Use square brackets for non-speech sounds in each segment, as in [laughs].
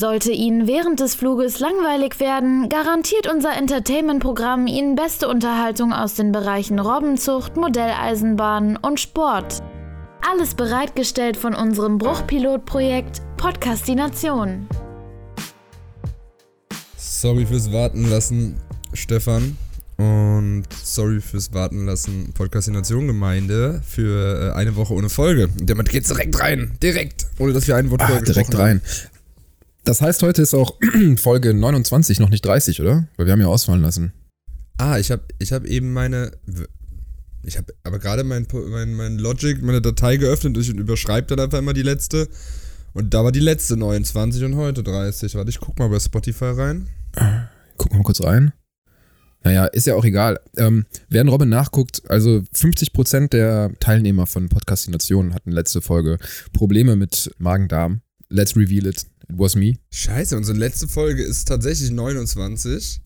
Sollte Ihnen während des Fluges langweilig werden, garantiert unser Entertainment-Programm Ihnen beste Unterhaltung aus den Bereichen Robbenzucht, Modelleisenbahn und Sport. Alles bereitgestellt von unserem Bruchpilotprojekt Podcastination. Sorry fürs Warten lassen, Stefan. Und sorry fürs Warten lassen, Podcastination Gemeinde für äh, eine Woche ohne Folge. Damit geht's direkt rein. Direkt. Ohne dass wir ein Wort Ah, direkt rein. Das heißt, heute ist auch [clears throat] Folge 29, noch nicht 30, oder? Weil wir haben ja ausfallen lassen. Ah, ich habe ich hab eben meine. Ich habe aber gerade mein, mein, mein Logic, meine Datei geöffnet und ich überschreibe dann einfach immer die letzte. Und da war die letzte 29 und heute 30. Warte, ich guck mal bei Spotify rein. Wir mal kurz rein. Naja, ist ja auch egal. Ähm, während Robin nachguckt, also 50% der Teilnehmer von Podcastinationen hatten letzte Folge Probleme mit Magen-Darm. Let's reveal it. It was me. Scheiße, unsere letzte Folge ist tatsächlich 29.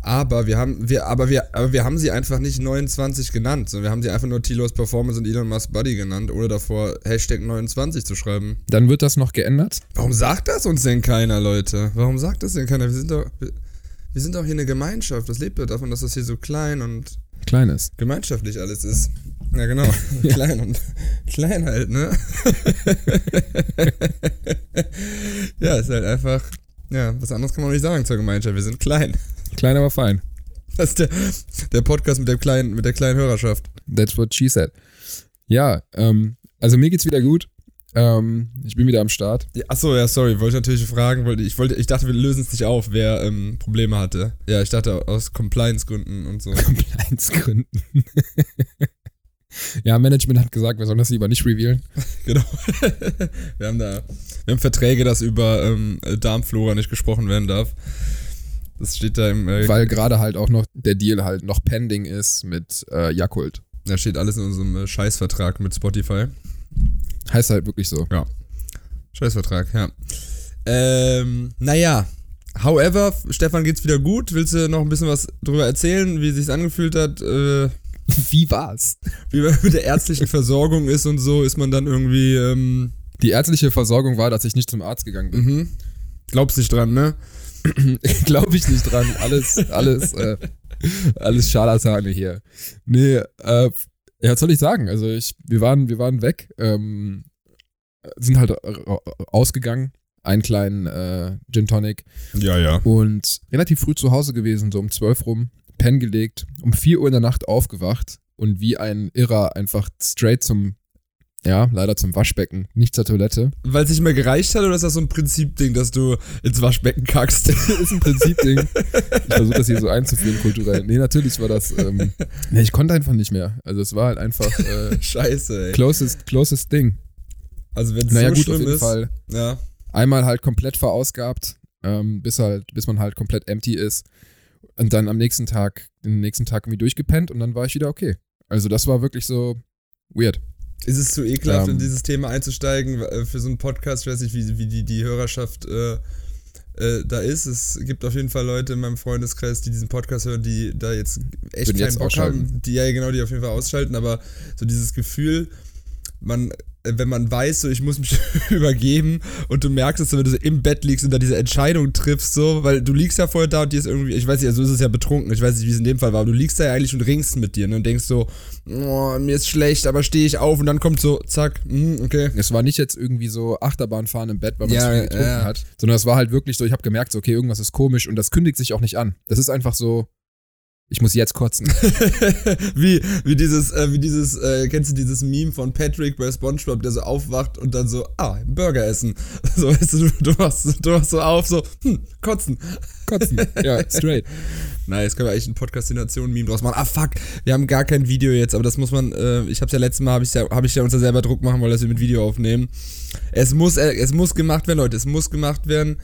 Aber wir haben, wir, aber wir, aber wir haben sie einfach nicht 29 genannt, sondern wir haben sie einfach nur Tilos Performance und Elon Musk Buddy genannt, ohne davor Hashtag 29 zu schreiben. Dann wird das noch geändert. Warum sagt das uns denn keiner, Leute? Warum sagt das denn keiner? Wir sind doch, wir, wir sind doch hier eine Gemeinschaft. Das lebt ja davon, dass das hier so klein und Kleines. gemeinschaftlich alles ist. Ja, genau. [laughs] klein und [laughs] klein halt, ne? [laughs] ja, ist halt einfach. Ja, was anderes kann man nicht sagen zur Gemeinschaft. Wir sind klein. Klein, aber fein. Das ist der, der Podcast mit, dem kleinen, mit der kleinen Hörerschaft. That's what she said. Ja, ähm, also mir geht's wieder gut. Ähm, ich bin wieder am Start. Ja, achso, ja, sorry, wollte ich natürlich fragen, wollte, ich, wollte, ich dachte, wir lösen es nicht auf, wer ähm, Probleme hatte. Ja, ich dachte aus Compliance-Gründen und so. Compliance-Gründen. Ja, Management hat gesagt, wir sollen das lieber nicht revealen. [laughs] genau. wir haben da wir haben Verträge, dass über ähm, Darmflora nicht gesprochen werden darf. Das steht da im. Äh, Weil gerade halt auch noch der Deal halt noch pending ist mit äh, Yakult. Da steht alles in unserem äh, Scheißvertrag mit Spotify. Heißt halt wirklich so. Scheißvertrag, ja. Ähm, naja. However, Stefan geht's wieder gut. Willst du noch ein bisschen was drüber erzählen, wie sich's angefühlt hat? Äh, Wie war's? wie man mit der ärztlichen Versorgung ist und so, ist man dann irgendwie, ähm, Die ärztliche Versorgung war, dass ich nicht zum Arzt gegangen bin. mhm. Glaubst nicht dran, ne? [clears throat] Glaube ich nicht dran. Alles, alles, äh, alles Scharlatane hier. Nee, äh, ja, was soll ich sagen? Also ich, wir waren, wir waren weg, ähm, sind halt ausgegangen, einen kleinen äh, Gin Tonic Ja, ja. und relativ früh zu Hause gewesen, so um 12 rum, Pen gelegt, um 4 Uhr in der Nacht aufgewacht und wie ein Irrer einfach straight zum, ja, leider zum Waschbecken, nicht zur Toilette. Weil es nicht mehr gereicht hat oder ist das so ein Prinzipding, dass du ins Waschbecken kackst? [laughs] ist ein Prinzipding. Ich versuche das hier so einzuführen kulturell. Nee, natürlich war das, ähm, nee, ich konnte einfach nicht mehr. Also es war halt einfach äh, [laughs] Scheiße, ey. closest, closest Ding. Also wenn es Naja so gut, auf schlimm jeden ist. Fall. Ja. Einmal halt komplett verausgabt, ähm, bis halt, bis man halt komplett empty ist. Und dann am nächsten Tag, den nächsten Tag irgendwie durchgepennt und dann war ich wieder okay. Also das war wirklich so weird. Ist es zu ekelhaft, Ähm. in dieses Thema einzusteigen äh, für so einen Podcast? Ich weiß nicht, wie, wie die, die Hörerschaft äh, äh, da ist. Es gibt auf jeden Fall Leute in meinem Freundeskreis, die diesen Podcast hören, die da jetzt echt keinen jetzt Bock haben. Die ja genau, die auf jeden Fall ausschalten, aber so dieses Gefühl, man, wenn man weiß, so ich muss mich [laughs] übergeben und du merkst es, wenn du so im Bett liegst und da diese Entscheidung triffst, so, weil du liegst ja vorher da und dir ist irgendwie, ich weiß nicht, also ist es ja betrunken, ich weiß nicht, wie es in dem Fall war, aber du liegst da ja eigentlich und ringst mit dir ne, und denkst so, oh, mir ist schlecht, aber stehe ich auf und dann kommt so, zack, hm, okay. Es war nicht jetzt irgendwie so Achterbahnfahren im Bett, weil man Ja, zu viel getrunken ja. hat, sondern es war halt wirklich so, ich habe gemerkt, so, okay, irgendwas ist komisch und das kündigt sich auch nicht an. Das ist einfach so, ich muss jetzt kotzen. [laughs] wie, wie dieses, äh, wie dieses, äh, kennst du dieses Meme von Patrick bei Spongebob, der so aufwacht und dann so, ah, Burger essen. [laughs] So, weißt du, du, machst, du machst so auf, so, hm, kotzen. Kotzen. Ja, [laughs] straight. Nice, können wir eigentlich ein Podcastination-Meme draus machen. Ah, fuck, wir haben gar kein Video jetzt, aber das muss man, äh, ich hab's ja letztes Mal, hab ich ja, hab ich ja uns ja selber Druck machen, weil wir das wir mit Video aufnehmen. Es muss, äh, es muss gemacht werden, Leute, es muss gemacht werden.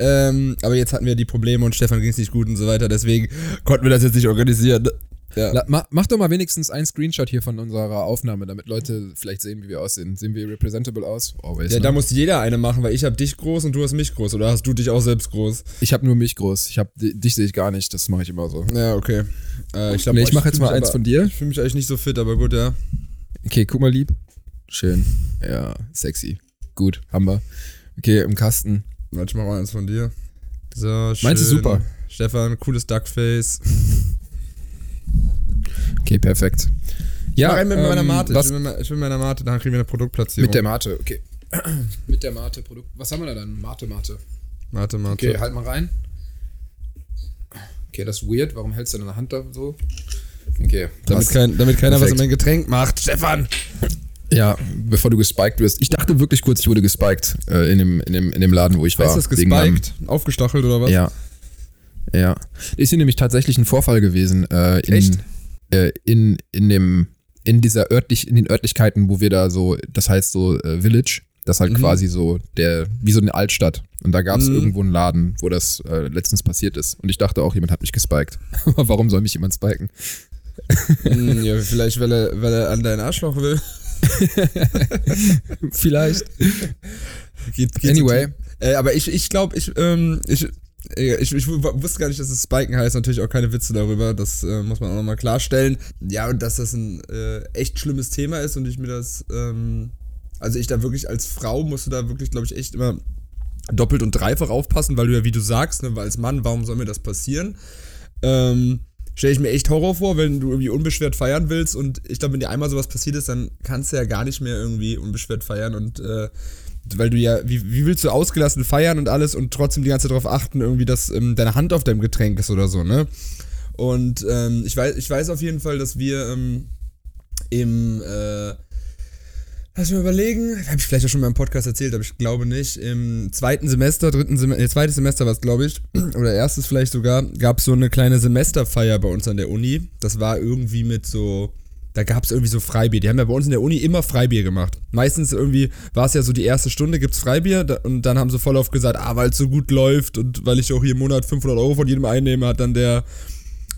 Ähm, aber jetzt hatten wir die Probleme und Stefan ging's nicht gut und so weiter, deswegen konnten wir das jetzt nicht organisieren. Ja. La, ma, mach doch mal wenigstens einen Screenshot hier von unserer Aufnahme, damit Leute vielleicht sehen, wie wir aussehen. Sehen wir representable aus? Always, Ja, ne? da muss jeder eine machen, weil ich habe dich groß und du hast mich groß. Oder hast du dich auch selbst groß? ich habe nur mich groß. Ich hab, di- dich sehe ich gar nicht. Das mache ich immer so. Ja, okay. Äh, ich glaub, Nee, ich mache jetzt mal eins aber- von dir. Ich fühle mich eigentlich nicht so fit, aber gut, ja. Okay, guck mal lieb. Schön. Ja, sexy. Gut, haben wir. Okay, im Kasten. Warte, ich mach mal eins von dir. So, schön. Meins ist super. Stefan, cooles Duckface. Okay, perfekt. Ja, mach einen mit meiner ähm, Mate. was, Ich will, mit, ich will mit meiner Mate, dann kriegen wir eine Produktplatzierung. mit der Mate, okay. [clears throat] mit der Mate Produkt. Was haben wir da dann? Mate, Mate. Mate, Mate. Okay, halt mal rein. Okay, das ist weird. Warum hältst du deine Hand da so? Okay, damit, kein, damit keiner was Perfekt. in mein Getränk macht. Stefan! Ja, bevor du gespiked wirst. Ich dachte wirklich kurz, ich wurde gespiked äh, in, dem, in, dem, in dem Laden, wo ich war. Heißt das Wegen meinem- gespiked? Aufgestachelt oder was? Ja. Ja. Ist hier nämlich tatsächlich ein Vorfall gewesen. Äh, in, Echt? Äh, in, in dem, in dieser örtlich, in den Örtlichkeiten, wo wir da so, das heißt so äh, Village, das ist halt Mhm. quasi so der, wie so eine Altstadt. Und da gab es Mhm. irgendwo einen Laden, wo das äh, letztens passiert ist. Und ich dachte auch, jemand hat mich gespiked. Aber [laughs] warum soll mich jemand spiken? Hm, ja, vielleicht, weil er, weil er an deinen Arschloch will. [laughs] Vielleicht. Geht, geht Anyway. Äh, aber ich, ich glaube, ich, ähm, ich, äh, ich, ich wusste gar nicht, dass es Spiken heißt. Natürlich auch keine Witze darüber. Das äh, muss man auch nochmal klarstellen. Ja, und dass das ein äh, echt schlimmes Thema ist und ich mir das, ähm, also ich da wirklich als Frau musst du da wirklich, glaube ich, echt immer doppelt und dreifach aufpassen, weil du ja, wie du sagst, ne, weil als Mann, warum soll mir das passieren? Ähm, stelle ich mir echt Horror vor, wenn du irgendwie unbeschwert feiern willst und ich glaube, wenn dir einmal sowas passiert ist, dann kannst du ja gar nicht mehr irgendwie unbeschwert feiern und äh, weil du ja, wie, wie willst du ausgelassen feiern und alles und trotzdem die ganze Zeit darauf achten, irgendwie, dass ähm, deine Hand auf deinem Getränk ist oder so, ne? Und ähm, ich, weiß, ich weiß auf jeden Fall, dass wir ähm, im, äh, lass mich mal überlegen, habe ich vielleicht auch schon mal im Podcast erzählt, aber ich glaube nicht, im zweiten Semester, dritten Semester, nee, zweites Semester war es, glaube ich, [clears throat] oder erstes vielleicht sogar, gab es so eine kleine Semesterfeier bei uns an der Uni. Das war irgendwie mit so, da gab es irgendwie so Freibier. Die haben ja bei uns in der Uni immer Freibier gemacht. Meistens irgendwie war es ja so die erste Stunde, gibt es Freibier da, und dann haben sie voll oft gesagt, ah, weil es so gut läuft und weil ich auch hier im Monat 500 Euro von jedem einnehme, hat dann der,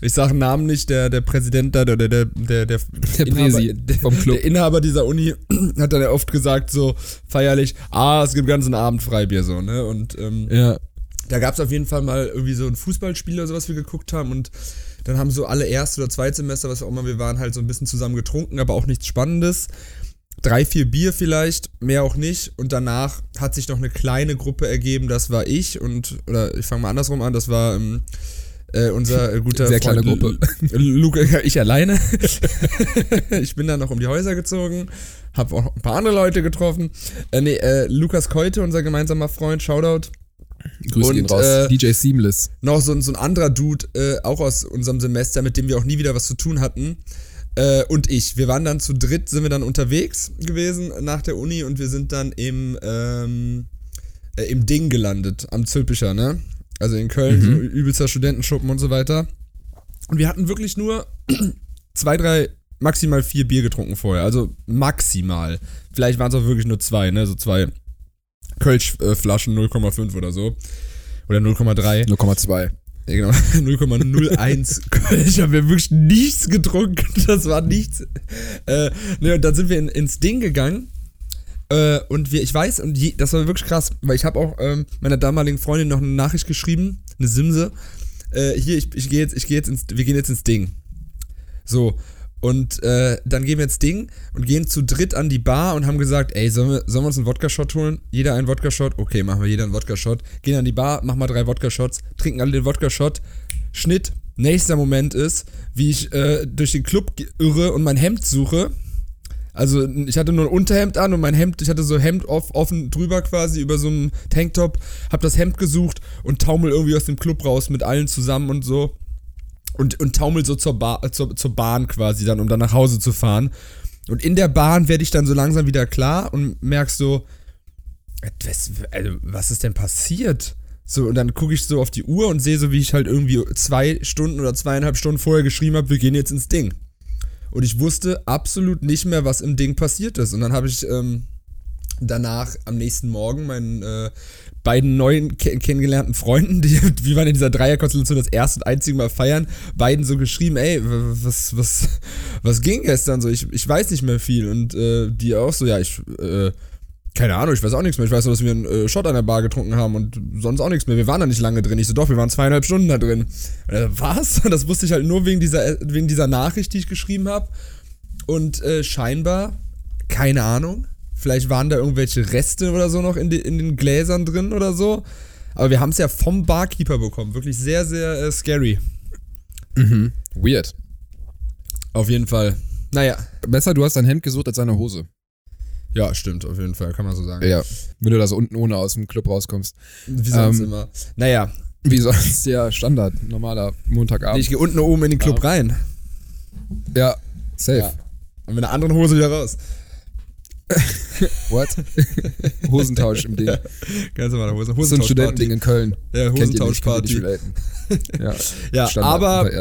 ich sage Namen nicht, der, der Präsident da, der, der, der, der, der, Der Präsi vom Club. der Inhaber dieser Uni [clears throat] hat dann ja oft gesagt, so feierlich, ah, es gibt ganzen Abend Freibier, so, ne? Und ähm, Ja. da gab es auf jeden Fall mal irgendwie so ein Fußballspiel oder so, was wir geguckt haben und dann haben so alle Erst- oder Zweitsemester, was auch immer wir waren, halt so ein bisschen zusammen getrunken, aber auch nichts Spannendes. Drei, vier Bier vielleicht, mehr auch nicht. Und danach hat sich noch eine kleine Gruppe ergeben, das war ich und, oder ich fange mal andersrum an, das war ähm, äh, unser äh, guter Sehr kleine Freund Gruppe. Lu- Luke, ich alleine. [laughs] ich bin dann noch um die Häuser gezogen, habe auch ein paar andere Leute getroffen. Äh, nee, äh, Lukas Keute, unser gemeinsamer Freund, Shoutout Grüße Und, gehen raus. äh, DJ Seamless. noch so, ein- so ein anderer Dude, äh, auch aus unserem Semester, mit dem wir auch nie wieder was zu tun hatten. Äh, und ich. Wir waren dann zu dritt, sind wir dann unterwegs gewesen nach der Uni und wir sind dann im, ähm, äh, im Ding gelandet, am Zülpicher, ne? Also in Köln, so übelster Studentenschuppen und so weiter. Und wir hatten wirklich nur [clears throat] zwei, drei, maximal vier Bier getrunken vorher. Also maximal. Vielleicht waren es auch wirklich nur zwei, ne? So zwei Kölschflaschen 0,5 oder so. Oder 0,3. 0,2. Ja, genau. [laughs] 0,01 [laughs] Kölsch. Haben wir wirklich nichts getrunken. Das war nichts. Äh, ne, und dann sind wir in, ins Ding gegangen. Äh, und wir, ich weiß, und je, das war wirklich krass, weil ich habe auch ähm, meiner damaligen Freundin noch eine Nachricht geschrieben, eine Simse. Äh, hier, ich, ich gehe jetzt, ich gehe jetzt ins, wir gehen jetzt ins Ding. So. Und äh, dann gehen wir ins Ding und gehen zu dritt an die Bar und haben gesagt, ey, sollen wir, sollen wir uns einen Wodka-Shot holen? Jeder einen Wodka-Shot? Okay, machen wir jeder einen Wodka-Shot. Gehen an die Bar, machen mal drei Wodka-Shots, trinken alle den Wodka-Shot. Schnitt. Nächster Moment ist, wie ich äh, durch den Club irre und mein Hemd suche. Also ich hatte nur ein Unterhemd an und mein Hemd, ich hatte so Hemd off, offen drüber quasi über so einem Tanktop, hab das Hemd gesucht und taumel irgendwie aus dem Club raus mit allen zusammen und so und, und taumel so zur, ba zur, zur Bahn quasi dann, um dann nach Hause zu fahren. Und in der Bahn werde ich dann so langsam wieder klar und merkst so, was, also, was ist denn passiert? So, und dann gucke ich so auf die Uhr und sehe so, wie ich halt irgendwie zwei Stunden oder zweieinhalb Stunden vorher geschrieben habe, wir gehen jetzt ins Ding. Und ich wusste absolut nicht mehr, was im Ding passiert ist. Und dann habe ich ähm, danach am nächsten Morgen meinen äh, beiden neuen ke kennengelernten Freunden, die [laughs] wir waren in dieser Dreierkonstellation das erste und einzige Mal feiern, beiden so geschrieben, ey, was, was, was ging gestern so? Ich, ich weiß nicht mehr viel. Und äh, die auch so, ja, ich, äh, keine Ahnung, ich weiß auch nichts mehr. Ich weiß nur, dass wir einen äh, Shot an der Bar getrunken haben und sonst auch nichts mehr. Wir waren da nicht lange drin. Ich so, doch, wir waren zweieinhalb Stunden da drin. So, was? [laughs] Das wusste ich halt nur wegen dieser, wegen dieser Nachricht, die ich geschrieben habe. Und äh, scheinbar, keine Ahnung, Vielleicht waren da irgendwelche Reste oder so noch in, die, in den Gläsern drin oder so. Aber wir haben es ja vom Barkeeper bekommen. Wirklich sehr, sehr äh, scary. Mhm. Weird. Auf jeden Fall. Naja. Besser, du hast dein Hemd gesucht als deine Hose. Ja, stimmt, auf jeden Fall, kann man so sagen. Ja. Wenn du da so unten ohne aus dem Club rauskommst. Wie sonst Ähm, immer. Naja, Wie sonst, ja, Standard, normaler Montagabend. ich gehe unten oben in den Club Ja. rein. ja, safe. Ja. Und mit einer anderen Hose wieder raus. [laughs] What? Hosentausch im Ding. Ganz normale Hose. So ein Hosentauschparty. Studentending in Köln. Ja, Hosentauschparty. [laughs] Ja, Ja, aber.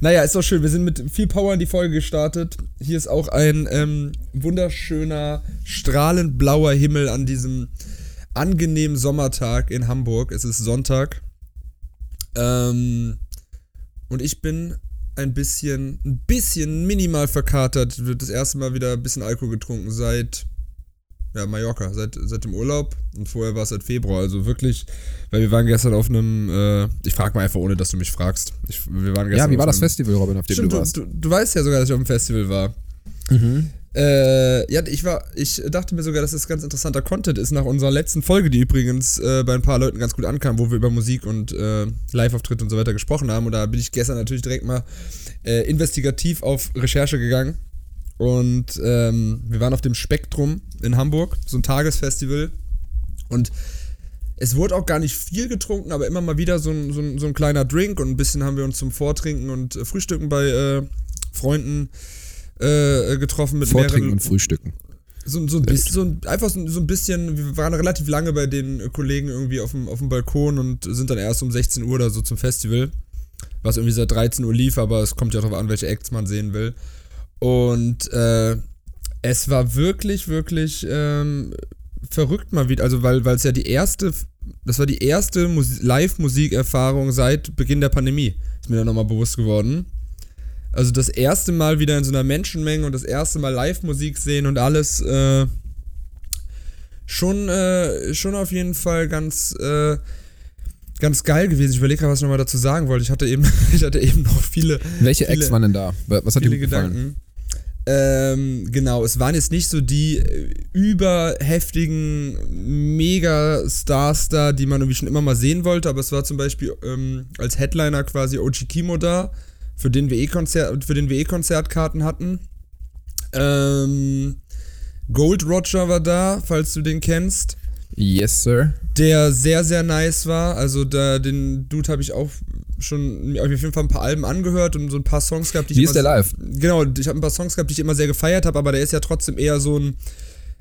Naja, ist doch schön. Wir sind mit viel Power in die Folge gestartet. Hier ist auch ein ähm, wunderschöner, strahlend blauer Himmel an diesem angenehmen Sommertag in Hamburg. Es ist Sonntag. Ähm, und ich bin ein bisschen, ein bisschen minimal verkatert. Wird das erste Mal wieder ein bisschen Alkohol getrunken seit ja, Mallorca, seit, seit dem Urlaub. Und vorher war es seit Februar. Also wirklich, weil wir waren gestern auf einem, äh, ich frage mal einfach, ohne dass du mich fragst. Ich, wir waren Ja, gestern wie war das Festival, Robin, auf dem Stimmt, du du, warst? du, du weißt ja sogar, dass ich auf dem Festival war. Mhm. Äh, ja, ich war, ich dachte mir sogar, dass das ganz interessanter Content ist nach unserer letzten Folge, die übrigens äh, bei ein paar Leuten ganz gut ankam, wo wir über Musik und äh, Live-Auftritte und so weiter gesprochen haben. Und da bin ich gestern natürlich direkt mal äh, investigativ auf Recherche gegangen. Und ähm, wir waren auf dem Spektrum in Hamburg, so ein Tagesfestival. Und es wurde auch gar nicht viel getrunken, aber immer mal wieder so ein, so ein, so ein kleiner Drink und ein bisschen haben wir uns zum Vortrinken und äh, Frühstücken bei äh, Freunden äh, getroffen mit Vortrinken mehreren und Frühstücken. so, so ein bisschen, so ein, einfach so, so ein bisschen, wir waren relativ lange bei den Kollegen irgendwie auf dem, auf dem Balkon und sind dann erst um 16 Uhr oder so zum Festival, was irgendwie seit 13 Uhr lief, aber es kommt ja darauf an, welche Acts man sehen will. Und äh, es war wirklich, wirklich ähm, verrückt mal wieder, also weil es ja die erste, das war die erste Musi- Live-Musikerfahrung seit Beginn der Pandemie, ist mir dann nochmal bewusst geworden. Also das erste Mal wieder in so einer Menschenmenge und das erste Mal Live-Musik sehen und alles äh, schon, äh, schon auf jeden Fall ganz, äh, ganz geil gewesen. Ich überlege gerade, was ich nochmal dazu sagen wollte. Ich hatte eben, [laughs] ich hatte eben noch viele, Welche Viele- Acts waren denn da? Was hat dir gefallen? Gedanken. Ähm, genau, es waren jetzt nicht so die äh, überheftigen Mega-Stars da, die man irgendwie schon immer mal sehen wollte, aber es war zum Beispiel ähm, als Headliner quasi Ochi Kimo da, für den wir eh eh Konzertkarten hatten. Ähm, Gold Roger war da, falls du den kennst Yes, sir. der sehr, sehr nice war. Also da, den Dude habe ich auch schon mir auf jeden Fall ein paar Alben angehört und so ein paar Songs gehabt, die ich Wie ist der live? Genau, ich habe ein paar Songs gehabt, die ich immer sehr gefeiert habe, aber der ist ja trotzdem eher so ein.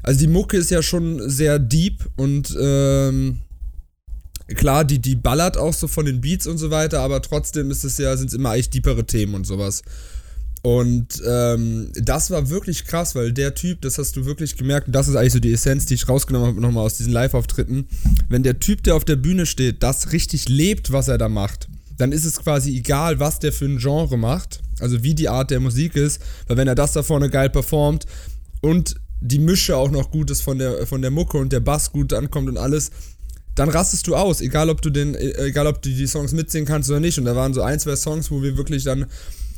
Also die Mucke ist ja schon sehr deep und ähm, klar, die, die ballert auch so von den Beats und so weiter, aber trotzdem ist es ja, sind es immer eigentlich deepere Themen und sowas. Und ähm, das war wirklich krass, weil der Typ, das hast du wirklich gemerkt, und das ist eigentlich so die Essenz, die ich rausgenommen habe nochmal aus diesen Live-Auftritten. Wenn der Typ, der auf der Bühne steht, das richtig lebt, was er da macht, dann ist es quasi egal, was der für ein Genre macht, also wie die Art der Musik ist, weil wenn er das da vorne geil performt und die Mische auch noch gut ist von der, von der Mucke und der Bass gut ankommt und alles, dann rastest du aus, egal ob du den, äh, egal ob du die Songs mitsingen kannst oder nicht. Und da waren so ein, zwei Songs, wo wir wirklich dann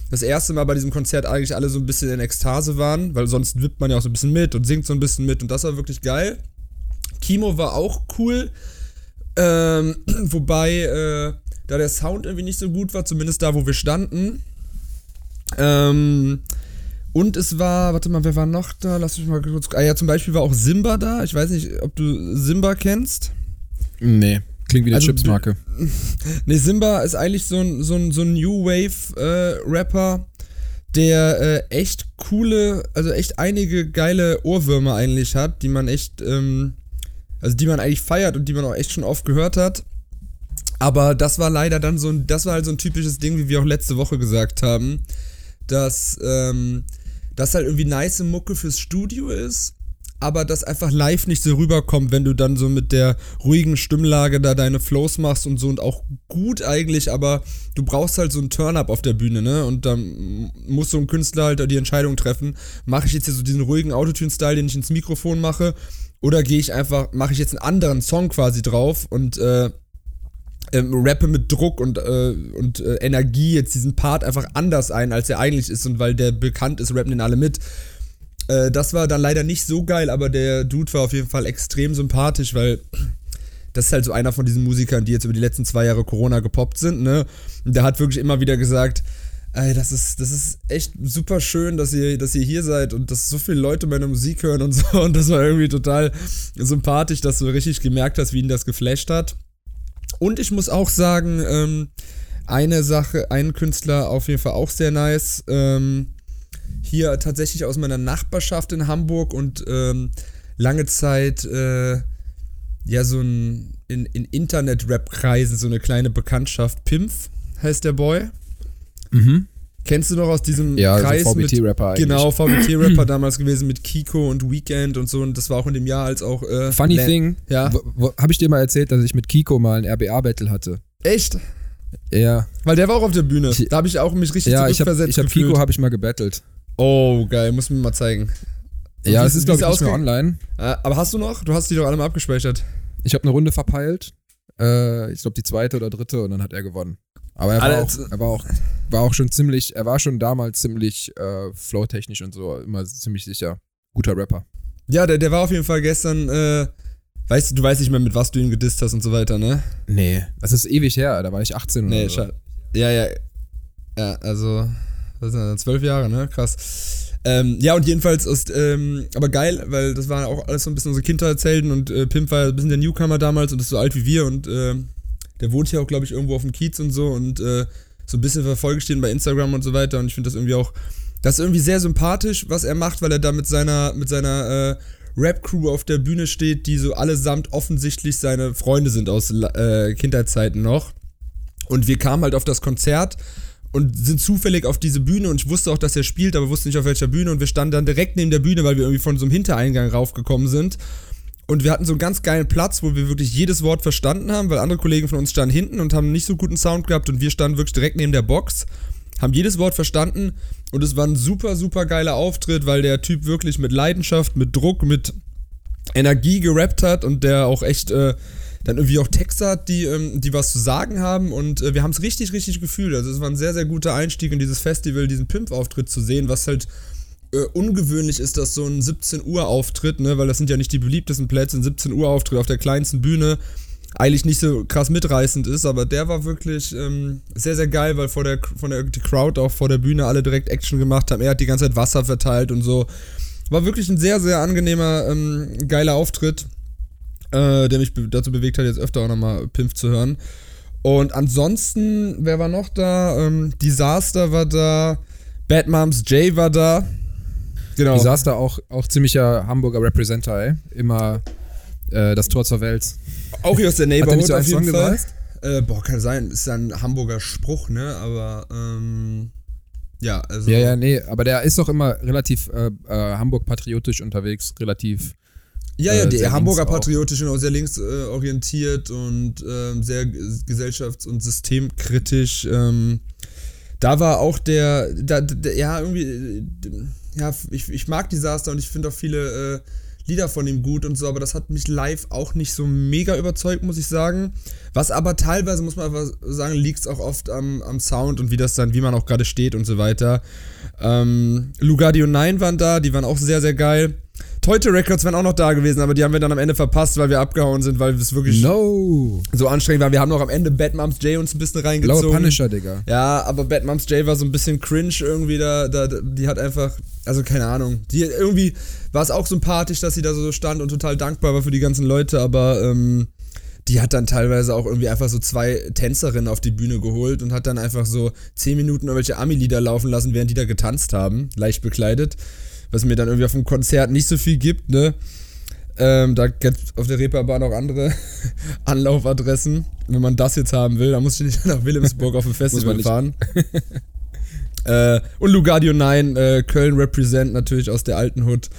das erste Mal bei diesem Konzert eigentlich alle so ein bisschen in Ekstase waren, weil sonst wippt man ja auch so ein bisschen mit und singt so ein bisschen mit und das war wirklich geil. Kimo war auch cool, ähm, [clears throat] wobei äh, da der Sound irgendwie nicht so gut war, zumindest da, wo wir standen. Ähm, und es war, warte mal, wer war noch da? Lass mich mal kurz. Ah ja, zum Beispiel war auch Simba da. Ich weiß nicht, ob du Simba kennst. Nee. Klingt wie eine Also, Chipsmarke. [laughs] Ne, Simba ist eigentlich so ein, so ein, so ein New Wave äh, der äh, echt coole, also echt einige geile Ohrwürmer eigentlich hat, die man echt, ähm, also die man eigentlich feiert und die man auch echt schon oft gehört hat. Aber das war leider dann so ein, das war halt so ein typisches Ding, wie wir auch letzte Woche gesagt haben, dass ähm, das halt irgendwie nice Mucke fürs Studio ist, aber das einfach live nicht so rüberkommt, wenn du dann so mit der ruhigen Stimmlage da deine Flows machst und so und auch gut eigentlich, aber du brauchst halt so einen Turn-up auf der Bühne, ne? Und dann muss so ein Künstler halt die Entscheidung treffen, mache ich jetzt hier so diesen ruhigen Autotune-Style, den ich ins Mikrofon mache, oder gehe ich einfach, mache ich jetzt einen anderen Song quasi drauf und äh, ähm, rappe mit Druck und, äh, und äh, Energie jetzt diesen Part einfach anders ein, als er eigentlich ist und weil der bekannt ist, rappen den alle mit. Äh, das war dann leider nicht so geil, aber der Dude war auf jeden Fall extrem sympathisch, weil das ist halt so einer von diesen Musikern, die jetzt über die letzten zwei Jahre Corona gepoppt sind, ne? Und der hat wirklich immer wieder gesagt, ey, das ist, das ist echt super schön, dass ihr, dass ihr hier seid und dass so viele Leute meine Musik hören und so. [laughs] Und das war irgendwie total sympathisch, dass du richtig gemerkt hast, wie ihn das geflasht hat. Und ich muss auch sagen, ähm, eine Sache, ein Künstler auf jeden Fall auch sehr nice. Ähm, hier tatsächlich aus meiner Nachbarschaft in Hamburg und ähm, lange Zeit äh, ja so ein in, in Internet-Rap-Kreisen so eine kleine Bekanntschaft. Pimpf heißt der Boy. Mhm. Kennst du noch aus diesem Ja, Kreis so mit VBT-Rapper eigentlich. Genau, VBT-Rapper [clears throat] damals gewesen mit Kiko und Weekend und so. Und das war auch in dem Jahr, als auch. Äh, Funny Lan- thing, Ja. habe ich dir mal erzählt, dass ich mit Kiko mal ein RBA-Battle hatte? Echt? Ja, Weil der war auch auf der Bühne. Ich- da habe ich auch mich richtig ja ich habe zurückversetzt ich hab gefühlt. Kiko habe ich mal gebettelt. Oh, geil. Muss mir mal zeigen. Und Ja, es ist glaube ich nicht mehr online. Äh, aber hast du noch? Du hast die doch alle mal abgespeichert. Ich habe eine Runde verpeilt. Äh, ich glaube die zweite oder dritte und dann hat er gewonnen. Aber er war, auch, er war auch war auch schon ziemlich, er war schon damals ziemlich äh, flowtechnisch und so immer ziemlich sicher. Guter Rapper. Ja, der, der war auf jeden Fall gestern. Äh, weißt du, du weißt nicht mehr, mit was du ihn gedisst hast und so weiter, ne? Nee, das ist ewig her, da war ich 18 oder Nee, so. schade. Ja, ja. Ja, also, was sind das, zwölf Jahre, ne? Krass. Ähm, ja, und jedenfalls ist, ähm, aber geil, weil das waren auch alles so ein bisschen unsere Kindheitshelden und äh, Pimp war ein bisschen der Newcomer damals und ist so alt wie wir und äh, der wohnt hier auch, glaube ich, irgendwo auf dem Kiez und so und äh, so ein bisschen verfolge den bei Instagram und so weiter und ich finde das irgendwie auch, das ist irgendwie sehr sympathisch, was er macht, weil er da mit seiner, mit seiner äh, Rap-Crew auf der Bühne steht, die so allesamt offensichtlich seine Freunde sind aus äh, Kindheitszeiten noch. Und wir kamen halt auf das Konzert und sind zufällig auf diese Bühne und ich wusste auch, dass er spielt, aber wusste nicht auf welcher Bühne und wir standen dann direkt neben der Bühne, weil wir irgendwie von so einem Hintereingang raufgekommen sind. Und wir hatten so einen ganz geilen Platz, wo wir wirklich jedes Wort verstanden haben, weil andere Kollegen von uns standen hinten und haben nicht so guten Sound gehabt und wir standen wirklich direkt neben der Box, haben jedes Wort verstanden und es war ein super, super geiler Auftritt, weil der Typ wirklich mit Leidenschaft, mit Druck, mit Energie gerappt hat und der auch echt äh, dann irgendwie auch Texte hat, die, ähm, die was zu sagen haben und äh, wir haben es richtig, richtig gefühlt. Also es war ein sehr, sehr guter Einstieg in dieses Festival, diesen Pimp-Auftritt zu sehen, was halt äh, ungewöhnlich ist, dass so ein 17 Uhr Auftritt, ne, weil das sind ja nicht die beliebtesten Plätze, ein 17 Uhr Auftritt auf der kleinsten Bühne eigentlich nicht so krass mitreißend ist, aber der war wirklich ähm, sehr, sehr geil, weil vor der, von der die Crowd auch vor der Bühne alle direkt Action gemacht haben. Er hat die ganze Zeit Wasser verteilt und so. War wirklich ein sehr, sehr angenehmer, ähm, geiler Auftritt, äh, der mich dazu bewegt hat, jetzt öfter auch nochmal Pimp zu hören. Und ansonsten, wer war noch da? Ähm, Disaster war da, Bad Moms Jay war da. Genau. Da auch, auch ziemlicher Hamburger Representer, ey. Immer äh, das Tor zur Welt. Auch hier aus der Hat er Neighborhood nicht so auf jeden Fall. Äh, boah, kann sein, ist ja ein Hamburger Spruch, ne? Aber, ähm, ja, also. Ja, ja, nee, aber der ist doch immer relativ äh, äh, Hamburg-patriotisch unterwegs, relativ. Ja, ja, äh, sehr Hamburger links auch. patriotisch und auch sehr linksorientiert äh, orientiert und ähm, sehr gesellschafts- und systemkritisch. Ähm, da war auch der, da, der ja, irgendwie, äh, ja, ich, ich mag Disaster und ich finde auch viele äh, Lieder von ihm gut und so, aber das hat mich live auch nicht so mega überzeugt, muss ich sagen. Was aber teilweise, muss man einfach sagen, liegt es auch oft am, am Sound und wie das dann, wie man auch gerade steht und so weiter. Ähm, Lugardio 9 waren da, die waren auch sehr, sehr geil. Teute Records wären auch noch da gewesen, aber die haben wir dann am Ende verpasst, weil wir abgehauen sind, weil es wirklich No! so anstrengend war. Wir haben noch am Ende Bad Moms J uns ein bisschen Blaue reingezogen. Punisher, Digga. Ja, aber Bad Moms J war so ein bisschen cringe irgendwie da, da, die hat einfach, also keine Ahnung, die irgendwie war es auch sympathisch, dass sie da so stand und total dankbar war für die ganzen Leute, aber ähm, die hat dann teilweise auch irgendwie einfach so zwei Tänzerinnen auf die Bühne geholt und hat dann einfach so zehn Minuten irgendwelche Ami-Lieder laufen lassen, während die da getanzt haben, leicht bekleidet, was mir dann irgendwie auf dem Konzert nicht so viel gibt, ne? Ähm, da gibt auf der Reeperbahn auch andere [laughs] Anlaufadressen. Wenn man das jetzt haben will, dann muss ich nicht [laughs] nach Wilhelmsburg auf ein Festival fahren. [laughs] äh, und Lugardio 9, äh, Köln Represent natürlich aus der alten Hood.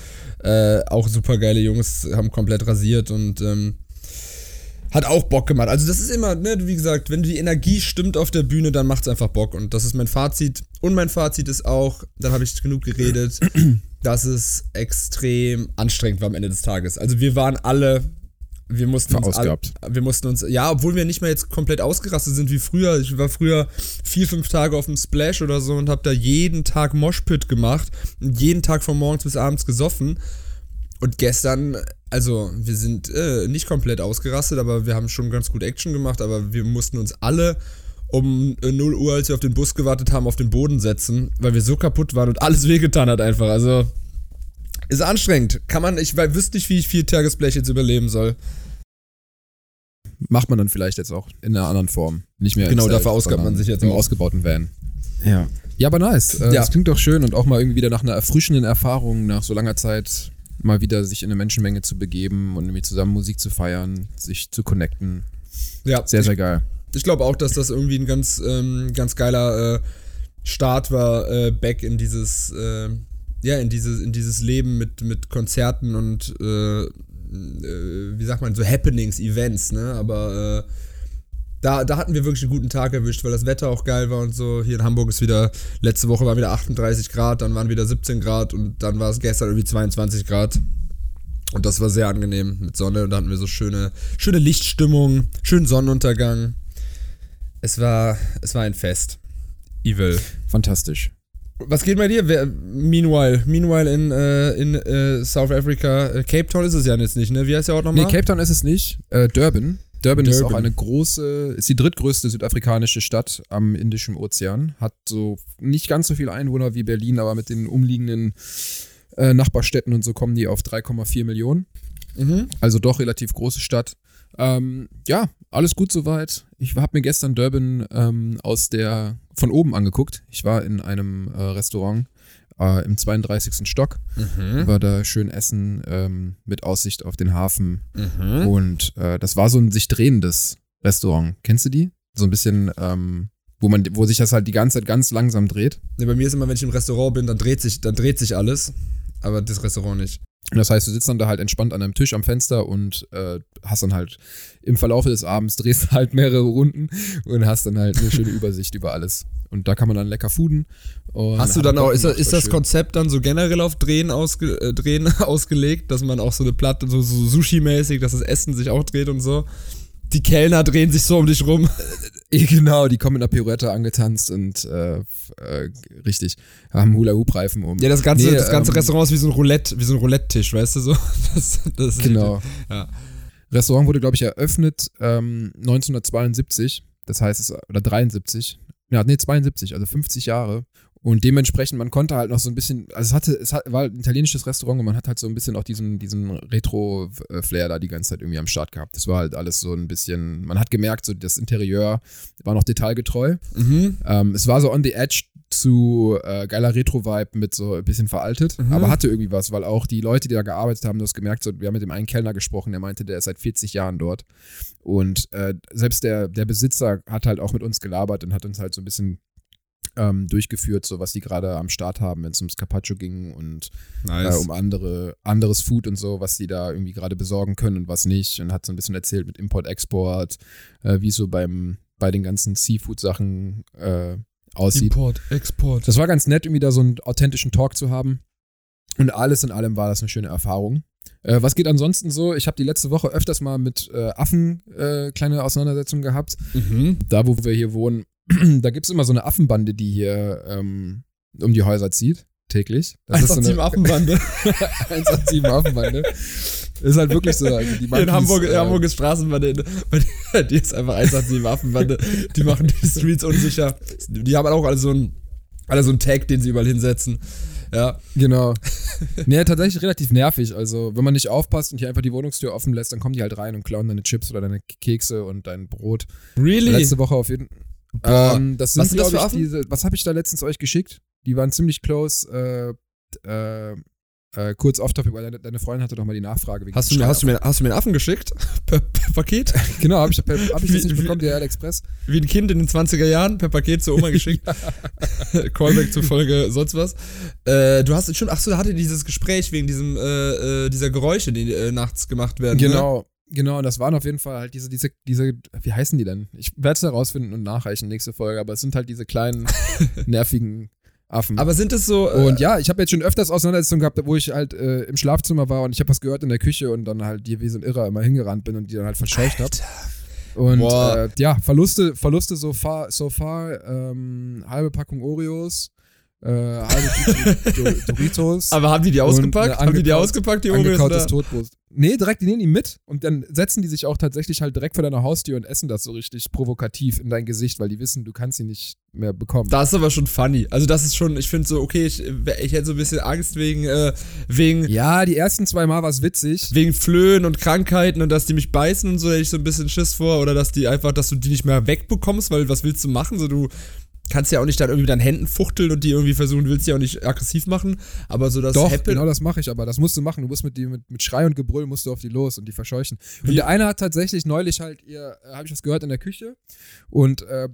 Äh, auch super geile Jungs, haben komplett rasiert und ähm, hat auch Bock gemacht. Also das ist immer, ne, wie gesagt, wenn die Energie stimmt auf der Bühne, dann macht's einfach Bock. Und das ist mein Fazit. Und mein Fazit ist auch, dann habe ich genug geredet, [clears throat] dass es extrem anstrengend war am Ende des Tages. Also wir waren alle wir mussten uns all- wir mussten uns, ja, obwohl wir nicht mehr jetzt komplett ausgerastet sind wie früher. Ich war früher vier, fünf Tage auf dem Splash oder so und habe da jeden Tag Moshpit gemacht und jeden Tag von morgens bis abends gesoffen. Und gestern, also wir sind äh, nicht komplett ausgerastet, aber wir haben schon ganz gut Action gemacht, aber wir mussten uns alle um äh, 0 Uhr, als wir auf den Bus gewartet haben, auf den Boden setzen, weil wir so kaputt waren und alles [laughs] wehgetan hat einfach. Also ist anstrengend. Kann man, ich weil, wüsste nicht, wie ich vier Tagesblech jetzt überleben soll. Macht man dann vielleicht jetzt auch in einer anderen Form. Nicht mehr. Genau, Zelt, da verausgabt man sich jetzt im auch. ausgebauten Van. Ja. Ja, aber nice. Äh, Ja. Das klingt doch schön und auch mal irgendwie wieder nach einer erfrischenden Erfahrung, nach so langer Zeit mal wieder sich in eine Menschenmenge zu begeben und irgendwie zusammen Musik zu feiern, sich zu connecten. Ja, Sehr, sehr geil. ich glaube auch, dass das irgendwie ein ganz, ähm, ganz geiler äh, Start war, äh, back in dieses, äh, ja, in dieses, in dieses Leben mit, mit Konzerten und äh, äh, wie sagt man, so Happenings, Events, ne? Aber äh, da, da hatten wir wirklich einen guten Tag erwischt, weil das Wetter auch geil war und so. Hier in Hamburg ist wieder, letzte Woche waren wieder 38 Grad, dann waren wieder 17 Grad und dann war es gestern irgendwie 22 Grad. Und das war sehr angenehm mit Sonne und da hatten wir so schöne, schöne Lichtstimmung, schönen Sonnenuntergang. Es war, es war ein Fest. Evil. Fantastisch. Was geht bei dir? Wer, meanwhile, meanwhile in, äh, in äh, South Africa, äh, Cape Town ist es ja jetzt nicht, ne? Wie heißt der Ort Nee, nochmal? Cape Town ist es nicht. Äh, Durban. Durban. ist Durban. auch eine große, ist die drittgrößte südafrikanische Stadt am Indischen Ozean. Hat so nicht ganz so viele Einwohner wie Berlin, aber mit den umliegenden äh, Nachbarstädten und so kommen die auf 3,4 Millionen. mhm. Also doch relativ große Stadt. Ähm, ja, alles gut soweit. Ich habe mir gestern Durban ähm, aus der von oben angeguckt. Ich war in einem äh, Restaurant äh, im 32. Stock, Mhm. war da schön essen ähm, mit Aussicht auf den Hafen. Mhm. Und äh, das war so ein sich drehendes Restaurant. Kennst du die? So ein bisschen, ähm, wo man, wo sich das halt die ganze Zeit ganz langsam dreht. Ne, bei mir ist immer, wenn ich im Restaurant bin, dann dreht sich, dann dreht sich alles. Aber das Restaurant nicht. Das heißt, du sitzt dann da halt entspannt an einem Tisch am Fenster und äh, hast dann halt im Verlaufe des Abends drehst halt mehrere Runden und hast dann halt eine schöne Übersicht über alles. Und da kann man dann lecker fooden. Hast du dann auch, ist, ist das schön. Konzept dann so generell auf Drehen, ausge, äh, Drehen [laughs] ausgelegt, dass man auch so eine Platte, so, so Sushi-mäßig, dass das Essen sich auch dreht und so? Die Kellner drehen sich so um dich rum. [laughs] Genau, die kommen in der Pirouette angetanzt und äh, äh, richtig, haben Hula-Hoop-Reifen um. Ja, das ganze, Nee, das ganze ähm, Restaurant ist wie so ein Roulette, wie so ein Roulette-Tisch, weißt du so? [laughs] Das, das ist Genau. Ja. Restaurant wurde, glaube ich, eröffnet ähm, 1972, das heißt, es, oder 73, ja, nee, 72, also 50 Jahre. Und dementsprechend, man konnte halt noch so ein bisschen, also es hatte, es hat, war ein italienisches Restaurant und man hat halt so ein bisschen auch diesen, diesen Retro-Flair da die ganze Zeit irgendwie am Start gehabt. Das war halt alles so ein bisschen, man hat gemerkt, so das Interieur war noch detailgetreu. Mhm. Ähm, es war so on the edge zu äh, geiler Retro-Vibe mit so ein bisschen veraltet, Mhm. aber hatte irgendwie was, weil auch die Leute, die da gearbeitet haben, du hast gemerkt, so, wir haben mit dem einen Kellner gesprochen, der meinte, der ist seit 40 Jahren dort. Und äh, selbst der, der Besitzer hat halt auch mit uns gelabert und hat uns halt so ein bisschen ähm, durchgeführt, so was die gerade am Start haben, wenn es ums Carpaccio ging und Nice. äh, um andere, anderes Food und so, was die da irgendwie gerade besorgen können und was nicht. Und hat so ein bisschen erzählt mit Import-Export, äh, wie es so beim, bei den ganzen Seafood-Sachen äh, aussieht. Import, Export. Das war ganz nett, irgendwie da so einen authentischen Talk zu haben. Und alles in allem war das eine schöne Erfahrung. Äh, was geht ansonsten so? Ich habe die letzte Woche öfters mal mit äh, Affen äh, kleine Auseinandersetzungen gehabt. mhm. Da, wo wir hier wohnen, [clears throat] da gibt es immer so eine Affenbande, die hier ähm, um die Häuser zieht, täglich. Das ist so 187 eine Affenbande. [laughs] 187 Affenbande. Ist halt wirklich so. Also die [laughs] in Monkeys, Hamburg, in äh, Hamburg ist Straßenbande. [laughs] Bei dir ist einfach 187 Affenbande. Die machen die Streets unsicher. Die haben auch alle so einen, alle so einen Tag, den sie überall hinsetzen. Ja. Genau. nee, tatsächlich relativ nervig. Also, wenn man nicht aufpasst und hier einfach die Wohnungstür offen lässt, dann kommen die halt rein und klauen deine Chips oder deine Kekse und dein Brot. Really? Letzte Woche auf jeden Boah. Ähm, das Was sind, sind das für ich, Affen? diese. Was habe ich da letztens euch geschickt? Die waren ziemlich close. Äh, äh, äh, kurz off-topic, weil deine, deine Freundin hatte doch mal die Nachfrage. wegen Hast du, mir, hast, du mir, hast du mir einen Affen geschickt? [laughs] Per, per Paket? [laughs] Genau, habe ich, hab ich das Wie- nicht wie- bekommen, der Express. Wie ein Kind in den 20er Jahren per Paket zur Oma [laughs] geschickt. Callback zur Folge sonst was. Äh, du hast schon, ach so, da hatte dieses Gespräch wegen diesem, äh, äh, dieser Geräusche, die äh, nachts gemacht werden. Ne? Genau. Und das waren auf jeden Fall halt diese, diese, diese, wie heißen die denn? Ich werde es herausfinden und nachreichen nächste Folge, aber es sind halt diese kleinen, [laughs] nervigen Affen. Aber sind es so. äh, und ja, ich habe jetzt schon öfters Auseinandersetzungen gehabt, wo ich halt äh, im Schlafzimmer war und ich habe was gehört in der Küche und dann halt dir wie so ein Irrer immer hingerannt bin und die dann halt verscheucht habe. Und äh, ja, Verluste, Verluste so far, so far ähm, halbe Packung Oreos, äh, halbe [laughs] Doritos. aber haben die die ausgepackt? Haben die die ausgepackt, die Oreos? angekautes? Toastbrot. Nee, direkt, die nehmen die mit und dann setzen die sich auch tatsächlich halt direkt vor deiner Haustür und essen das so richtig provokativ in dein Gesicht, weil die wissen, du kannst sie nicht mehr bekommen. Das ist aber schon funny. Also, das ist schon, ich finde so, okay, ich, ich hätte so ein bisschen Angst wegen, äh, wegen, ja, die ersten zwei Mal war es witzig. wegen Flöhen und Krankheiten und dass die mich beißen und so, hätte ich so ein bisschen Schiss vor. Oder dass die einfach, dass du die nicht mehr wegbekommst, weil was willst du machen? So, du kannst ja auch nicht dann irgendwie mit deinen Händen fuchteln und die irgendwie versuchen, willst die auch nicht aggressiv machen. Aber so das Doch, Happen. genau das mache ich aber. Das musst du machen. Du musst mit, die, mit, mit Schrei und Gebrüll musst du auf die los und die verscheuchen. Und Wie- der eine hat tatsächlich neulich halt ihr, äh, habe ich was gehört in der Küche. Und äh,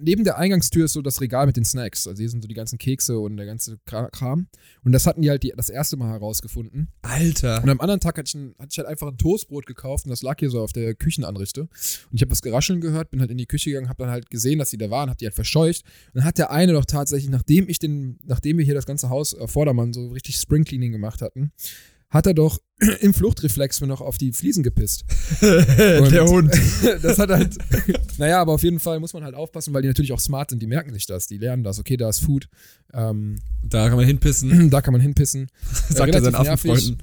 neben der Eingangstür ist so das Regal mit den Snacks. Also hier sind so die ganzen Kekse und der ganze Kra- Kram. Und das hatten die halt die, das erste Mal herausgefunden. Alter. Und am anderen Tag hatte ich, ein, hatte ich halt einfach ein Toastbrot gekauft und das lag hier so auf der Küchenanrichte. Und ich habe das Gerascheln gehört, bin halt in die Küche gegangen, habe dann halt gesehen, dass die da waren, habe die halt verscheucht. Dann hat der eine doch tatsächlich, nachdem ich den, nachdem wir hier das ganze Haus äh, Vordermann so richtig Spring Cleaning gemacht hatten, hat er doch [clears throat] im Fluchtreflex mir noch auf die Fliesen gepisst. [laughs] der Hund. [laughs] das hat halt, [laughs] naja, aber auf jeden Fall muss man halt aufpassen, weil die natürlich auch smart sind, die merken sich das, die lernen das, okay, da ist Food, ähm, Da kann man hinpissen, [clears throat] da kann man hinpissen. sagt er seinen. Affenfreunden.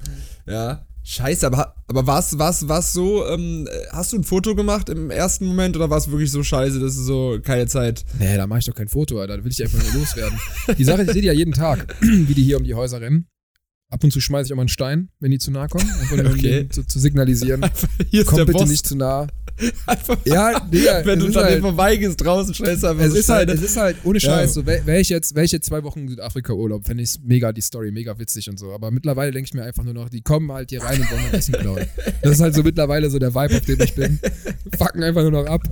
Ja. Scheiße, aber, aber war es war's, so, ähm, hast du ein Foto gemacht im ersten Moment oder war es wirklich so scheiße, dass du so keine Zeit? Nee, da mache ich doch kein Foto. Da will ich einfach nur loswerden. Die Sache, ich sehe die ja jeden Tag, [clears throat] wie die hier um die Häuser rennen. Ab und zu schmeiße ich auch mal einen Stein, wenn die zu nahe kommen. Einfach nur, um Okay. denen zu, zu signalisieren. [laughs] Hier ist Kommt der bitte Boss. nicht zu nah. [laughs] Einfach Ja, Digga, [laughs] wenn du an halt- dem vorbeigehst draußen, scheiße einfach Es so ist, halt, es ist halt, ohne Ja. Scheiß, so, wäre wär ich, jetzt, zwei Wochen Südafrika-Urlaub, fände ich mega die Story, mega witzig und so. Aber mittlerweile denke ich mir einfach nur noch, die kommen halt hier rein und wollen mein Essen klauen. Das ist halt so mittlerweile so der Vibe, auf dem ich bin. Fucken einfach nur noch ab.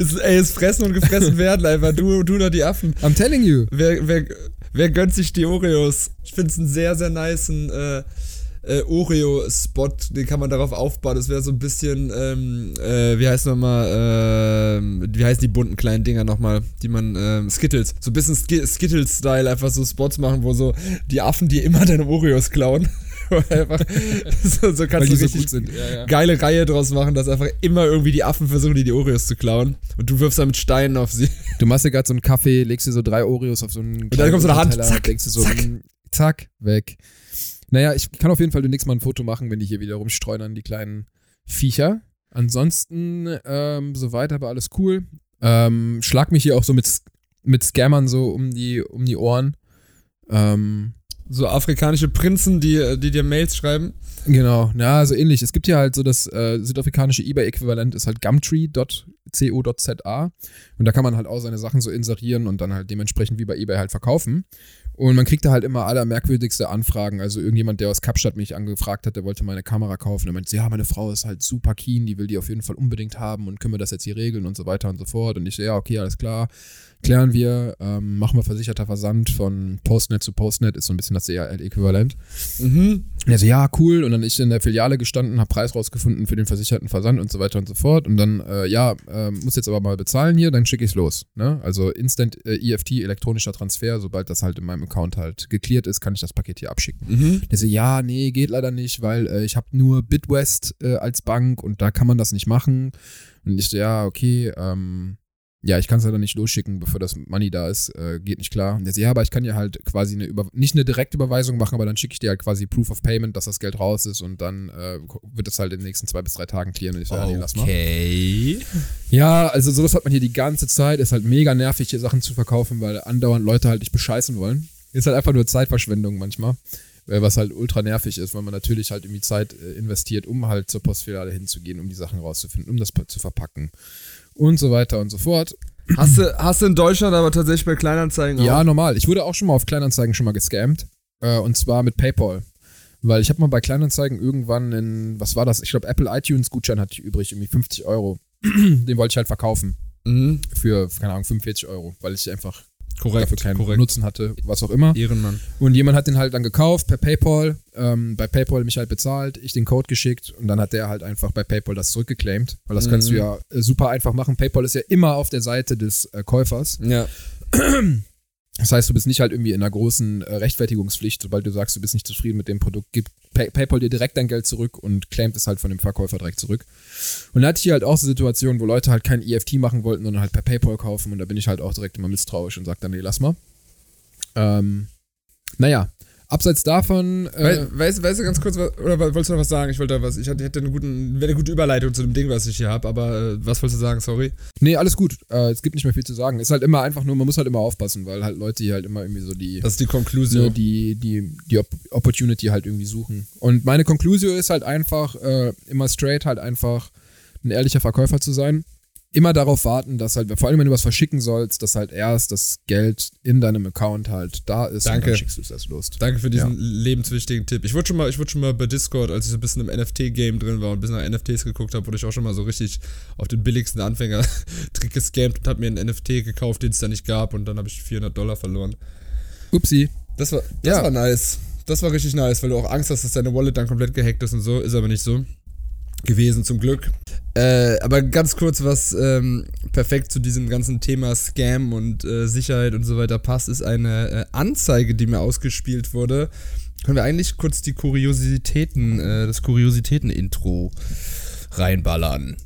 Es, ey, es fressen und gefressen werden einfach. Du, du oder die Affen. I'm telling you. Wer, wer, wer gönnt sich die Oreos? Ich finde es einen sehr, sehr nicen äh, äh, Oreo-Spot. Den kann man darauf aufbauen. Das wäre so ein bisschen, ähm, äh, wie heißt nochmal, ähm, wie heißen die bunten kleinen Dinger nochmal, die man, ähm, Skittles. So ein bisschen Ski Skittles-Style, einfach so Spots machen, wo so die Affen dir immer deine Oreos klauen. [laughs] [laughs] einfach, so, so kannst du so richtig. Ja, ja. geile Reihe draus machen, dass einfach immer irgendwie die Affen versuchen, dir die Oreos zu klauen. Und du wirfst dann mit Steinen auf sie. Du machst dir gerade so einen Kaffee, legst dir so drei Oreos auf so einen dann kommt so eine Hand, zack, denkst du so, zack. zack. zack, weg. Naja, ich kann auf jeden Fall demnächst mal ein Foto machen, wenn die hier wieder rumstreunern, die kleinen Viecher. Ansonsten, ähm, soweit aber alles cool. Ähm, schlag mich hier auch so mit, mit Scammern so um die, um die Ohren. Ähm, So afrikanische Prinzen, die, die dir Mails schreiben. Genau, ja, so ähnlich. Es gibt ja halt so das äh, südafrikanische eBay-Äquivalent ist halt gumtree.co.za und da kann man halt auch seine Sachen so inserieren und dann halt dementsprechend wie bei eBay halt verkaufen. Und man kriegt da halt immer aller merkwürdigste Anfragen. Also irgendjemand, der aus Kapstadt mich angefragt hat, der wollte meine Kamera kaufen. Der meinte, ja, meine Frau ist halt super keen, die will die auf jeden Fall unbedingt haben und können wir das jetzt hier regeln und so weiter und so fort. Und ich ja, okay, alles klar. Klären wir, ähm, machen wir versicherter Versand von Postnet zu Postnet, ist so ein bisschen das DHL-Äquivalent. Mhm. Und er so, ja, cool. Und dann ich in der Filiale gestanden, habe Preis rausgefunden für den versicherten Versand und so weiter und so fort. Und dann, äh, ja, äh, muss jetzt aber mal bezahlen hier, dann schicke ich's los. Ne? Also Instant äh, EFT, elektronischer Transfer, sobald das halt in meinem Account halt geklärt ist, kann ich das Paket hier abschicken. Mhm. Der so, ja, nee, geht leider nicht, weil äh, ich habe nur Bitwest äh, als Bank und da kann man das nicht machen. Und ich so, ja, okay, ähm, ja, ich kann es leider nicht losschicken, bevor das Money da ist, äh, geht nicht klar. Und so, ja, aber ich kann ja halt quasi eine Über nicht eine Direktüberweisung machen, aber dann schicke ich dir halt quasi Proof of Payment, dass das Geld raus ist und dann äh, wird es halt in den nächsten zwei bis drei Tagen klären. Und ich so, ja, nee, lass mal. Okay. Ja, also sowas hat man hier die ganze Zeit. Ist halt mega nervig, hier Sachen zu verkaufen, weil andauernd Leute halt dich bescheißen wollen. Ist halt einfach nur Zeitverschwendung manchmal. äh, Was halt ultra nervig ist, weil man natürlich halt irgendwie Zeit äh, investiert, um halt zur Postfiliale hinzugehen, um die Sachen rauszufinden, um das zu verpacken. Und so weiter und so fort. Hast du, hast du in Deutschland aber tatsächlich bei Kleinanzeigen Ja, auch? normal. Ich wurde auch schon mal auf Kleinanzeigen schon mal gescammt. Äh, und zwar mit PayPal. Weil ich habe mal bei Kleinanzeigen irgendwann in, was war das? Ich glaube, Apple iTunes Gutschein hatte ich übrig, irgendwie 50 Euro. [clears throat] Den wollte ich halt verkaufen. Mhm. Für, keine Ahnung, 45 Euro, weil ich einfach Korrekt, dafür keinen korrekt. Nutzen hatte, was auch immer. Ehrenmann. Und jemand hat den halt dann gekauft per PayPal, ähm, bei PayPal mich halt bezahlt, ich den Code geschickt und dann hat der halt einfach bei PayPal das zurückgeclaimt, weil das kannst du Mhm. ja äh, super einfach machen. PayPal ist ja immer auf der Seite des äh, Käufers. Ja. [clears throat] Das heißt, du bist nicht halt irgendwie in einer großen äh, Rechtfertigungspflicht, sobald du sagst, du bist nicht zufrieden mit dem Produkt, gibt Pay PayPal dir direkt dein Geld zurück und claimt es halt von dem Verkäufer direkt zurück. Und da hatte ich hier halt auch so Situationen, wo Leute halt kein EFT machen wollten, sondern halt per PayPal kaufen und da bin ich halt auch direkt immer misstrauisch und sag dann, nee, lass mal. Ähm, naja, abseits davon. Äh, We weißt, weißt du ganz kurz, was, oder wolltest du noch was sagen? Ich wollte da was, ich hatte, hätte eine, guten, eine gute Überleitung zu dem Ding, was ich hier habe, aber äh, was wolltest du sagen? Sorry. nee, alles gut. Äh, es gibt nicht mehr viel zu sagen. Ist halt immer einfach nur, man muss halt immer aufpassen, weil halt Leute hier halt immer irgendwie so die. Das ist die so Konklusion. die, die, die Op Opportunity halt irgendwie suchen. Und meine Konklusion ist halt einfach, äh, immer straight halt einfach ein ehrlicher Verkäufer zu sein. Immer darauf warten, dass halt, vor allem wenn du was verschicken sollst, dass halt erst das Geld in deinem Account halt da ist und Danke. dann schickst du es erst los. Danke für diesen lebenswichtigen Tipp. Ich wurde schon mal, ich wurde schon mal bei Discord, als ich so ein bisschen im NFT-Game drin war und ein bisschen nach NFTs geguckt habe, wurde ich auch schon mal so richtig auf den billigsten Anfänger-Trick [laughs] gescampt und habe mir einen NFT gekauft, den es da nicht gab und dann habe ich 400 Dollar verloren. Upsi. Das war, das Ja. war nice. Das war richtig nice, weil du auch Angst hast, dass deine Wallet dann komplett gehackt ist und so. Ist aber nicht so gewesen, zum Glück. Äh, aber ganz kurz, was ähm, perfekt zu diesem ganzen Thema Scam und äh, Sicherheit und so weiter passt, ist eine äh, Anzeige, die mir ausgespielt wurde. Können wir eigentlich kurz die Kuriositäten, äh, das Kuriositäten-Intro reinballern?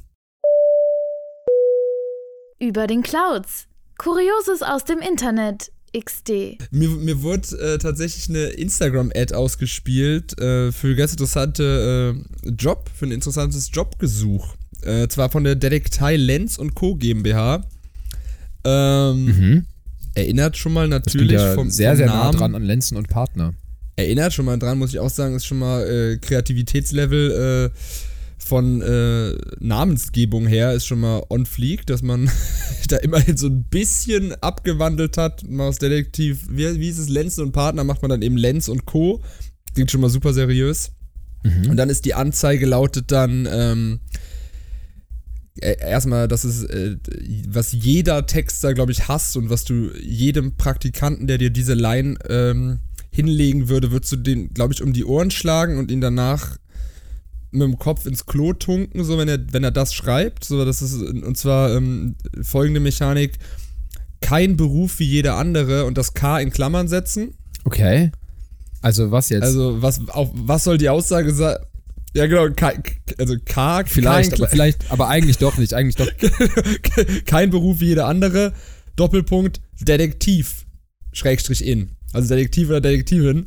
Über den Clouds. Kurioses aus dem Internet. XD. Mir, mir wurde äh, tatsächlich eine Instagram-Ad ausgespielt äh, für einen ganz interessante äh, Job, für ein interessantes Jobgesuch. Äh, zwar von der Detektei Lenz und Co. GmbH. Ähm, Mhm. Erinnert schon mal natürlich ja vom, sehr, sehr nah dran an Lenzen und Partner. Erinnert schon mal dran, muss ich auch sagen, ist schon mal äh, Kreativitätslevel äh, von äh, Namensgebung her ist schon mal on fleek, dass man [laughs] da immerhin so ein bisschen abgewandelt hat. Mal aus Detektiv, wie, wie hieß es, Lenz und Partner, macht man dann eben Lenz und Co. Klingt schon mal super seriös. Und dann ist die Anzeige lautet dann, ähm, äh, erstmal, das ist, äh, was jeder Texter, glaube ich, hasst und was du jedem Praktikanten, der dir diese Line ähm, hinlegen würde, würdest du den, glaube ich, um die Ohren schlagen und ihn danach mit dem Kopf ins Klo tunken, so wenn er, wenn er das schreibt. So, das ist, und zwar ähm, folgende Mechanik: kein Beruf wie jeder andere und das K in Klammern setzen. Okay. Also was jetzt? Also, was, auf, was soll die Aussage sein? Ja, genau, K, also K, vielleicht, kein, aber vielleicht, aber eigentlich doch nicht. Eigentlich doch. [laughs] kein Beruf wie jeder andere. Doppelpunkt Detektiv. Schrägstrich in. Also Detektiv oder Detektivin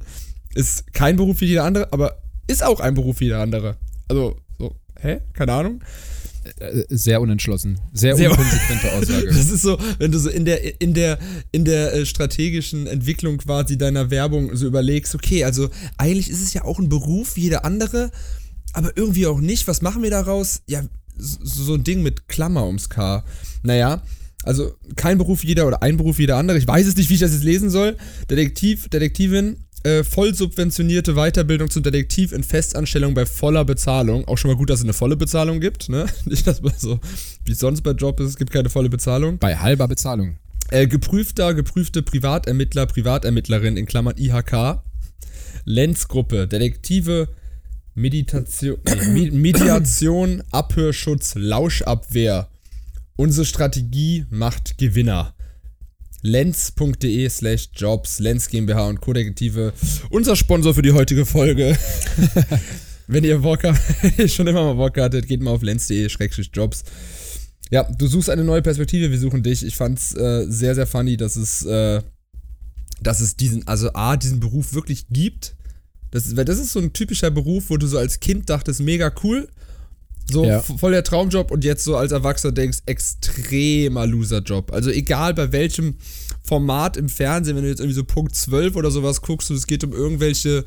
ist kein Beruf wie jeder andere, aber ist auch ein Beruf wie jeder andere. Also, so, hä? Keine Ahnung. Äh, Sehr unentschlossen. Sehr, Sehr- unkonsequente Aussage. [laughs] Das ist so, wenn du so in der, in der, in der äh, strategischen Entwicklung quasi deiner Werbung so überlegst, okay, also eigentlich ist es ja auch ein Beruf wie jeder andere, aber irgendwie auch nicht. Was machen wir daraus? Ja, so, ein Ding mit Klammer ums K. Naja, also kein Beruf wie jeder oder ein Beruf wie jeder andere. Ich weiß es nicht, wie ich das jetzt lesen soll. Detektiv, Detektivin, äh, voll subventionierte Weiterbildung zum Detektiv in Festanstellung bei voller Bezahlung. Auch schon mal gut, dass es eine volle Bezahlung gibt, ne? [laughs] Nicht, dass man so, wie sonst bei Job ist, es gibt keine volle Bezahlung. Bei halber Bezahlung. Äh, geprüfter, geprüfte Privatermittler, Privatermittlerin in Klammern IHK. Lenzgruppe, Detektive, Meditation, [coughs] nee, Me- Mediation, Abhörschutz, Lauschabwehr. Unsere Strategie macht Gewinner. lenz.de slash jobs, Lenz GmbH und Co-Detektive. Unser Sponsor für die heutige Folge. [laughs] Wenn ihr Bock habt, [laughs] schon immer mal Bock hattet, geht mal auf lenz.de schrägstrich jobs. Ja, du suchst eine neue Perspektive, wir suchen dich. Ich fand's äh, sehr, sehr funny, dass es, äh, dass es diesen, also A, diesen Beruf wirklich gibt. Das weil das ist so ein typischer Beruf, wo du so als Kind dachtest, mega cool. So Ja. voll der Traumjob und jetzt so als Erwachsener denkst, extremer Loserjob. Also egal bei welchem Format im Fernsehen, wenn du jetzt irgendwie so Punkt 12 oder sowas guckst und es geht um irgendwelche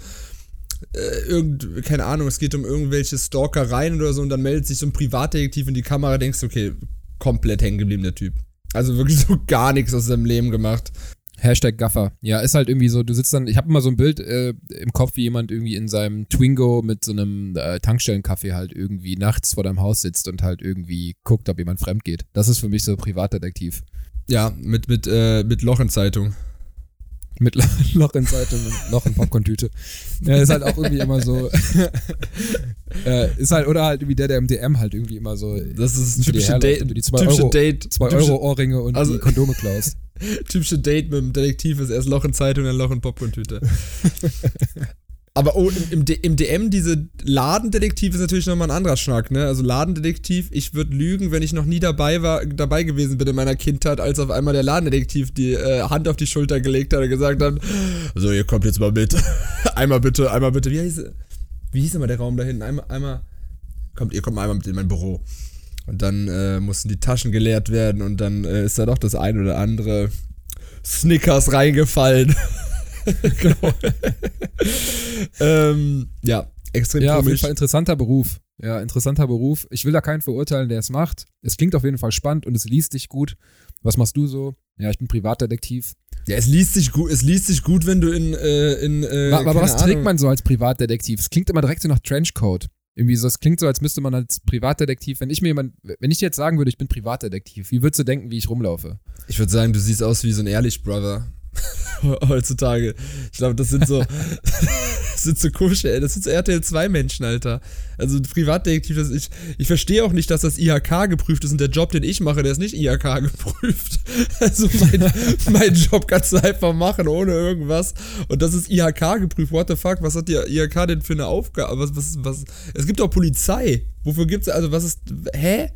äh, irgend, keine Ahnung, es geht um irgendwelche Stalkereien oder so und dann meldet sich so ein Privatdetektiv in die Kamera, denkst du, okay, komplett hängen geblieben, der Typ. Also wirklich so gar nichts aus seinem Leben gemacht. Hashtag Gaffer. Ja, ist halt irgendwie so, du sitzt dann, ich habe immer so ein Bild äh, im Kopf, wie jemand irgendwie in seinem Twingo mit so einem äh, Tankstellenkaffee halt irgendwie nachts vor deinem Haus sitzt und halt irgendwie guckt, ob jemand fremd geht. Das ist für mich so Privatdetektiv. Ja, mit, mit, äh, mit Loch in Zeitung. Mit Lo- [laughs] Loch in Zeitung und Loch in Popcorn-Tüte. Ja, ist halt auch irgendwie immer so. [laughs] äh, ist halt, oder halt irgendwie der, der im DM halt irgendwie immer so. Das ist für die typische herläuft Date. die zwei typische Euro, Date. zwei Euro Ohrringe und Also- die Kondome klaust. [laughs] Typische Date mit dem Detektiv ist erst Loch in Zeitung, dann Loch in Popcorn-Tüte. Aber oh, im, im, im DM, diese Ladendetektiv ist natürlich nochmal ein anderer Schnack, ne? Also Ladendetektiv, ich würde lügen, wenn ich noch nie dabei war, dabei gewesen bin in meiner Kindheit, als auf einmal der Ladendetektiv die äh, Hand auf die Schulter gelegt hat und gesagt hat, so, ihr kommt jetzt mal mit. [laughs] einmal bitte, einmal bitte. Wie hieß, wie hieß immer der Raum da hinten? Einmal, einmal, kommt, ihr kommt mal einmal mit in mein Büro. Und dann äh, mussten die Taschen geleert werden und dann äh, ist da doch das ein oder andere Snickers reingefallen. [laughs] [laughs] genau. ähm, ja, extrem Ja, auf jeden komisch. Fall interessanter Beruf. Ja, interessanter Beruf. Ich will da keinen verurteilen, der es macht. Es klingt auf jeden Fall spannend und es liest sich gut. Was machst du so? Ja, ich bin Privatdetektiv. Ja, es liest sich gut, es liest sich gut, wenn du in, äh, in äh, aber aber was trägt Ahnung. man so als Privatdetektiv? Es klingt immer direkt so nach Trenchcoat. Irgendwie so, es klingt so, als müsste man als Privatdetektiv, wenn ich mir jemand, wenn ich dir jetzt sagen würde, ich bin Privatdetektiv, wie würdest du denken, wie ich rumlaufe? Ich würde sagen, du siehst aus wie so ein Ehrlich Brother. [laughs] Heutzutage. Ich glaube, das sind so. [laughs] das sind so komische, ey. Das sind so RTL 2 Menschen, Alter. Also ein Privatdetektiv, das ich. Ich verstehe auch nicht, dass das IHK geprüft ist und der Job, den ich mache, der ist nicht IHK [laughs] geprüft. Also mein, mein Job kannst du einfach machen, ohne irgendwas. Und das ist IHK geprüft. What the fuck? Was hat die IHK denn für eine Aufgabe? Was, was, was? Es gibt auch Polizei. Wofür gibt's, also was ist. Hä?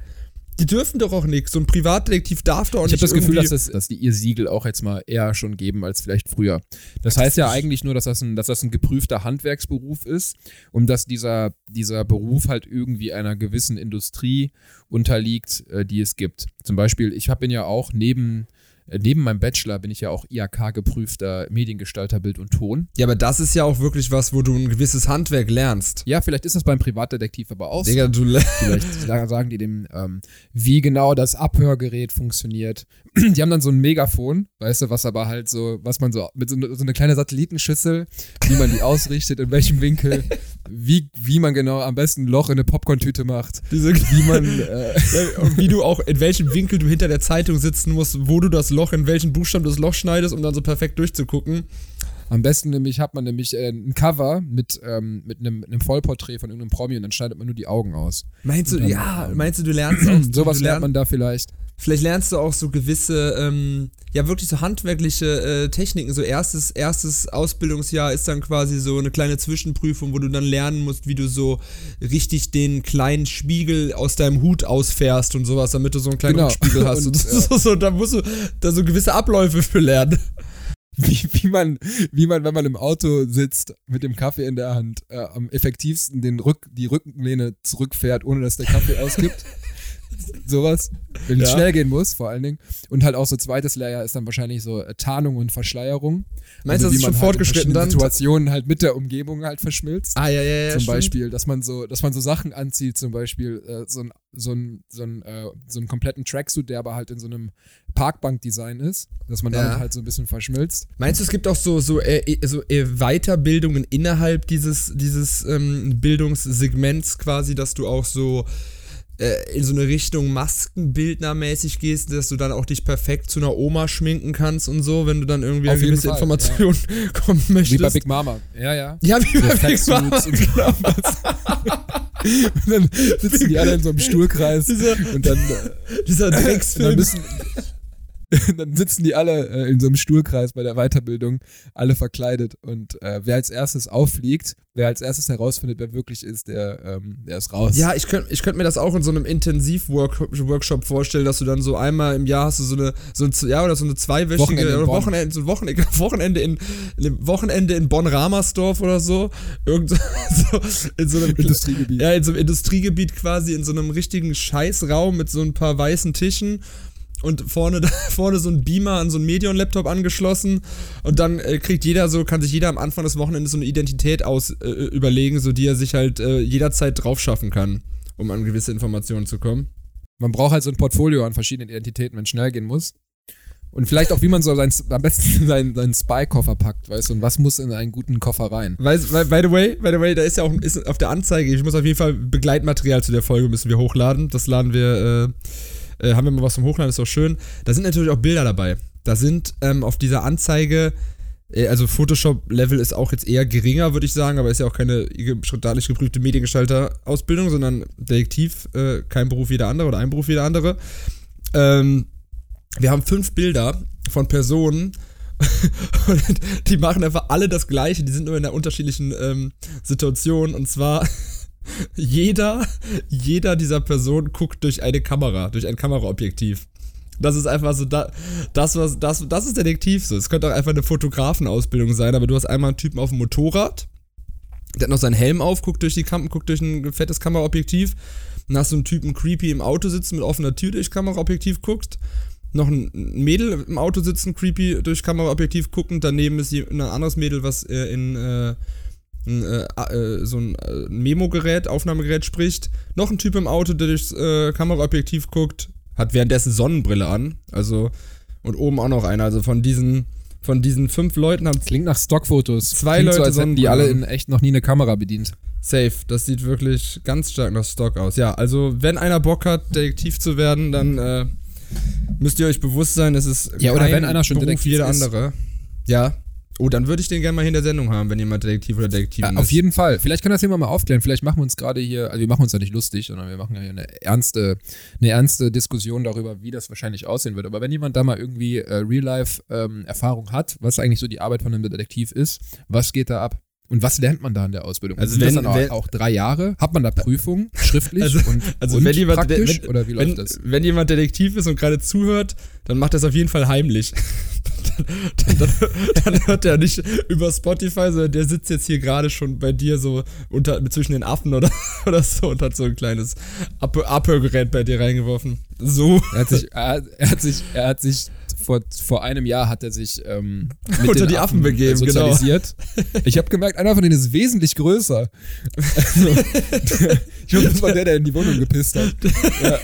Die dürfen doch auch nichts. So ein Privatdetektiv darf doch auch Ich habe nicht das Gefühl, dass, das, dass die ihr Siegel auch jetzt mal eher schon geben als vielleicht früher. Das heißt ja eigentlich nur, dass das ein, dass das ein geprüfter Handwerksberuf ist und dass dieser, dieser Beruf halt irgendwie einer gewissen Industrie unterliegt, äh, die es gibt. Zum Beispiel, ich hab- bin ja auch neben, neben meinem Bachelor bin ich ja auch IHK-geprüfter Mediengestalter Bild und Ton. Ja, aber das ist ja auch wirklich was, wo du ein gewisses Handwerk lernst. Ja, vielleicht ist das beim Privatdetektiv aber auch so. Digga, du le- Vielleicht [laughs] sa- sagen die dem, ähm, wie genau das Abhörgerät funktioniert. Die haben dann so ein Megafon, weißt du, was aber halt so, was man so, mit so, so eine kleine Satellitenschüssel, wie man die ausrichtet, in welchem Winkel, wie, wie man genau am besten ein Loch in eine Popcorn-Tüte macht, diese, wie man, [laughs] äh, Ja, wie du auch, in welchem Winkel du hinter der Zeitung sitzen musst, wo du das Loch, in welchen Buchstaben du das Loch schneidest, um dann so perfekt durchzugucken. am besten nämlich hat man nämlich äh, ein Cover mit, ähm, mit, einem, einem Vollporträt von irgendeinem Promi und dann schneidet man nur die Augen aus. Meinst du, dann, ja, ähm, meinst du, du lernst auch, [clears throat] Sowas lernt man da vielleicht. Vielleicht lernst du auch so gewisse, ähm, ja wirklich so handwerkliche äh, Techniken. So erstes, erstes Ausbildungsjahr ist dann quasi so eine kleine Zwischenprüfung, wo du dann lernen musst, wie du so richtig den kleinen Spiegel aus deinem Hut ausfährst und sowas, damit du so einen kleinen Genau. Rückspiegel hast. [laughs] Und, Und, so, so, da musst du da so gewisse Abläufe für lernen. wie, wie, man, wie man, wenn man im Auto sitzt, mit dem Kaffee in der Hand, äh, am effektivsten den Rück, die Rückenlehne zurückfährt, ohne dass der Kaffee [laughs] auskippt. [laughs] Sowas. Wenn es Ja. schnell gehen muss, vor allen Dingen. Und halt auch so zweites Layer ist dann wahrscheinlich so äh, Tarnung und Verschleierung. Meinst du, das ist schon fortgeschritten halt in dann? Situationen halt mit der Umgebung halt verschmilzt. Ah, ja, ja, ja. zum stimmt. Beispiel, dass man so, dass man so Sachen anzieht, zum Beispiel äh, so ein, so ein, so ein, äh, so einen kompletten Tracksuit, der aber halt in so einem Parkbank-Design ist, dass man Ja. damit halt so ein bisschen verschmilzt. Meinst du, es gibt auch so, so, äh, äh, so äh, Weiterbildungen innerhalb dieses, dieses ähm, Bildungssegments quasi, dass du auch so in so eine Richtung Maskenbildnermäßig gehst, dass du dann auch dich perfekt zu einer Oma schminken kannst und so, wenn du dann irgendwie jeden gewisse Fall, Informationen [laughs] kommen Wie möchtest. bei Big Mama. Ja, ja. ja, wie So bei Big Mama, und genau. [laughs] Und dann sitzen die alle in so einem Stuhlkreis Dieser, und dann, äh, dieser und dann Drecksfilm. müssen. [laughs] Dann sitzen die alle äh, in so einem Stuhlkreis bei der Weiterbildung, alle verkleidet. Und äh, wer als erstes auffliegt, wer als erstes herausfindet, wer wirklich ist, der, ähm, der ist raus. Ja, ich könnte ich könnt mir das auch in so einem Intensiv-Workshop vorstellen, dass du dann so einmal im Jahr hast du so eine, so ein, ja, oder so eine zweiwöchige Wochenende in oder. Wochenende, so ein Wochenende, [laughs] Wochenende in, Wochenende in Bonn-Ramersdorf oder so. Irgend so [laughs] in so einem Industriegebiet. Ja, in so einem Industriegebiet quasi, in so einem richtigen Scheißraum mit so ein paar weißen Tischen und vorne, [laughs] vorne so ein Beamer an so einen Medion-Laptop angeschlossen und dann äh, kriegt jeder so, kann sich jeder am Anfang des Wochenendes so eine Identität aus äh, überlegen, so die er sich halt äh, jederzeit drauf schaffen kann, um an gewisse Informationen zu kommen. Man braucht halt so ein Portfolio an verschiedenen Identitäten, wenn es schnell gehen muss. Und vielleicht auch, wie man so sein, [laughs] am besten seinen, seinen Spy-Koffer packt, weißt du, und was muss in einen guten Koffer rein. Weiß, by, by the way, by the way, da ist ja auch ist auf der Anzeige, ich muss auf jeden Fall Begleitmaterial zu der Folge müssen wir hochladen. Das laden wir, äh, äh, haben wir mal was zum Hochladen, ist auch schön. Da sind natürlich auch Bilder dabei. Da sind ähm, auf dieser Anzeige, äh, also Photoshop-Level ist auch jetzt eher geringer, würde ich sagen, aber ist ja auch keine staatlich geprüfte Mediengestalter-Ausbildung, sondern Detektiv, äh, kein Beruf wie der andere oder ein Beruf wie der andere. Ähm, wir haben fünf Bilder von Personen. [laughs] Und die machen einfach alle das Gleiche, die sind nur in einer unterschiedlichen ähm, Situation. Und zwar jeder, jeder dieser Personen guckt durch eine Kamera, durch ein Kameraobjektiv. Das ist einfach so, da, das, was, das, das ist Detektiv so. Es könnte auch einfach eine Fotografenausbildung sein, aber du hast einmal einen Typen auf dem Motorrad, der hat noch seinen Helm auf, guckt durch die Kam guckt durch ein fettes Kameraobjektiv. Dann hast du einen Typen creepy im Auto sitzen mit offener Tür durch Kameraobjektiv guckt. Noch ein Mädel im Auto sitzen, creepy durch Kameraobjektiv gucken. Daneben ist ein anderes Mädel, was äh, in äh, ein, äh, äh, so ein äh, Memo-Gerät, Aufnahmegerät spricht. Noch ein Typ im Auto, der durchs äh, Kameraobjektiv guckt, hat währenddessen Sonnenbrille an. Also, und oben auch noch einer. Also von diesen, von diesen fünf Leuten haben Klingt nach Stockfotos. Zwei Klingt Leute so, als die alle in echt noch nie eine Kamera bedient. Safe. Das sieht wirklich ganz stark nach Stock aus. Ja, also wenn einer Bock hat, Detektiv zu werden, dann äh, müsst ihr euch bewusst sein, es ist Ja, oder wenn einer schon Beruf Detektiv wie jeder ist. andere. Ja. Oh, dann würde ich den gerne mal hier in der Sendung haben, wenn jemand Detektiv oder Detektivin Ja, ist. auf jeden Fall. Vielleicht kann das jemand mal aufklären. Vielleicht machen wir uns gerade hier, also wir machen uns ja nicht lustig, sondern wir machen ja hier eine ernste, eine ernste Diskussion darüber, wie das wahrscheinlich aussehen wird. Aber wenn jemand da mal irgendwie äh, Real-Life-Erfahrung hat, was eigentlich so die Arbeit von einem Detektiv ist, was geht da ab? Und was lernt man da in der Ausbildung? Also wenn- dann auch, wenn- auch drei Jahre? Hat man da Prüfungen schriftlich Also- und, also und wenn jemand- praktisch? wenn- oder wie läuft wenn, das? wenn jemand Detektiv ist und gerade zuhört, dann macht das auf jeden Fall heimlich. [laughs] dann, dann, dann hört er nicht über Spotify, sondern der sitzt jetzt hier gerade schon bei dir so unter, zwischen den Affen oder, [laughs] oder so und hat so ein kleines Ab- Abhörgerät bei dir reingeworfen. So. Er hat sich, er, er hat sich, er hat sich vor, vor einem Jahr hat er sich ähm, [laughs] mit Unter die Affen begeben, genau. sozialisiert. Ich habe gemerkt, einer von denen ist wesentlich größer. [laughs] Also, ich glaube, das war der, der in die Wohnung gepisst hat. [laughs] Ja.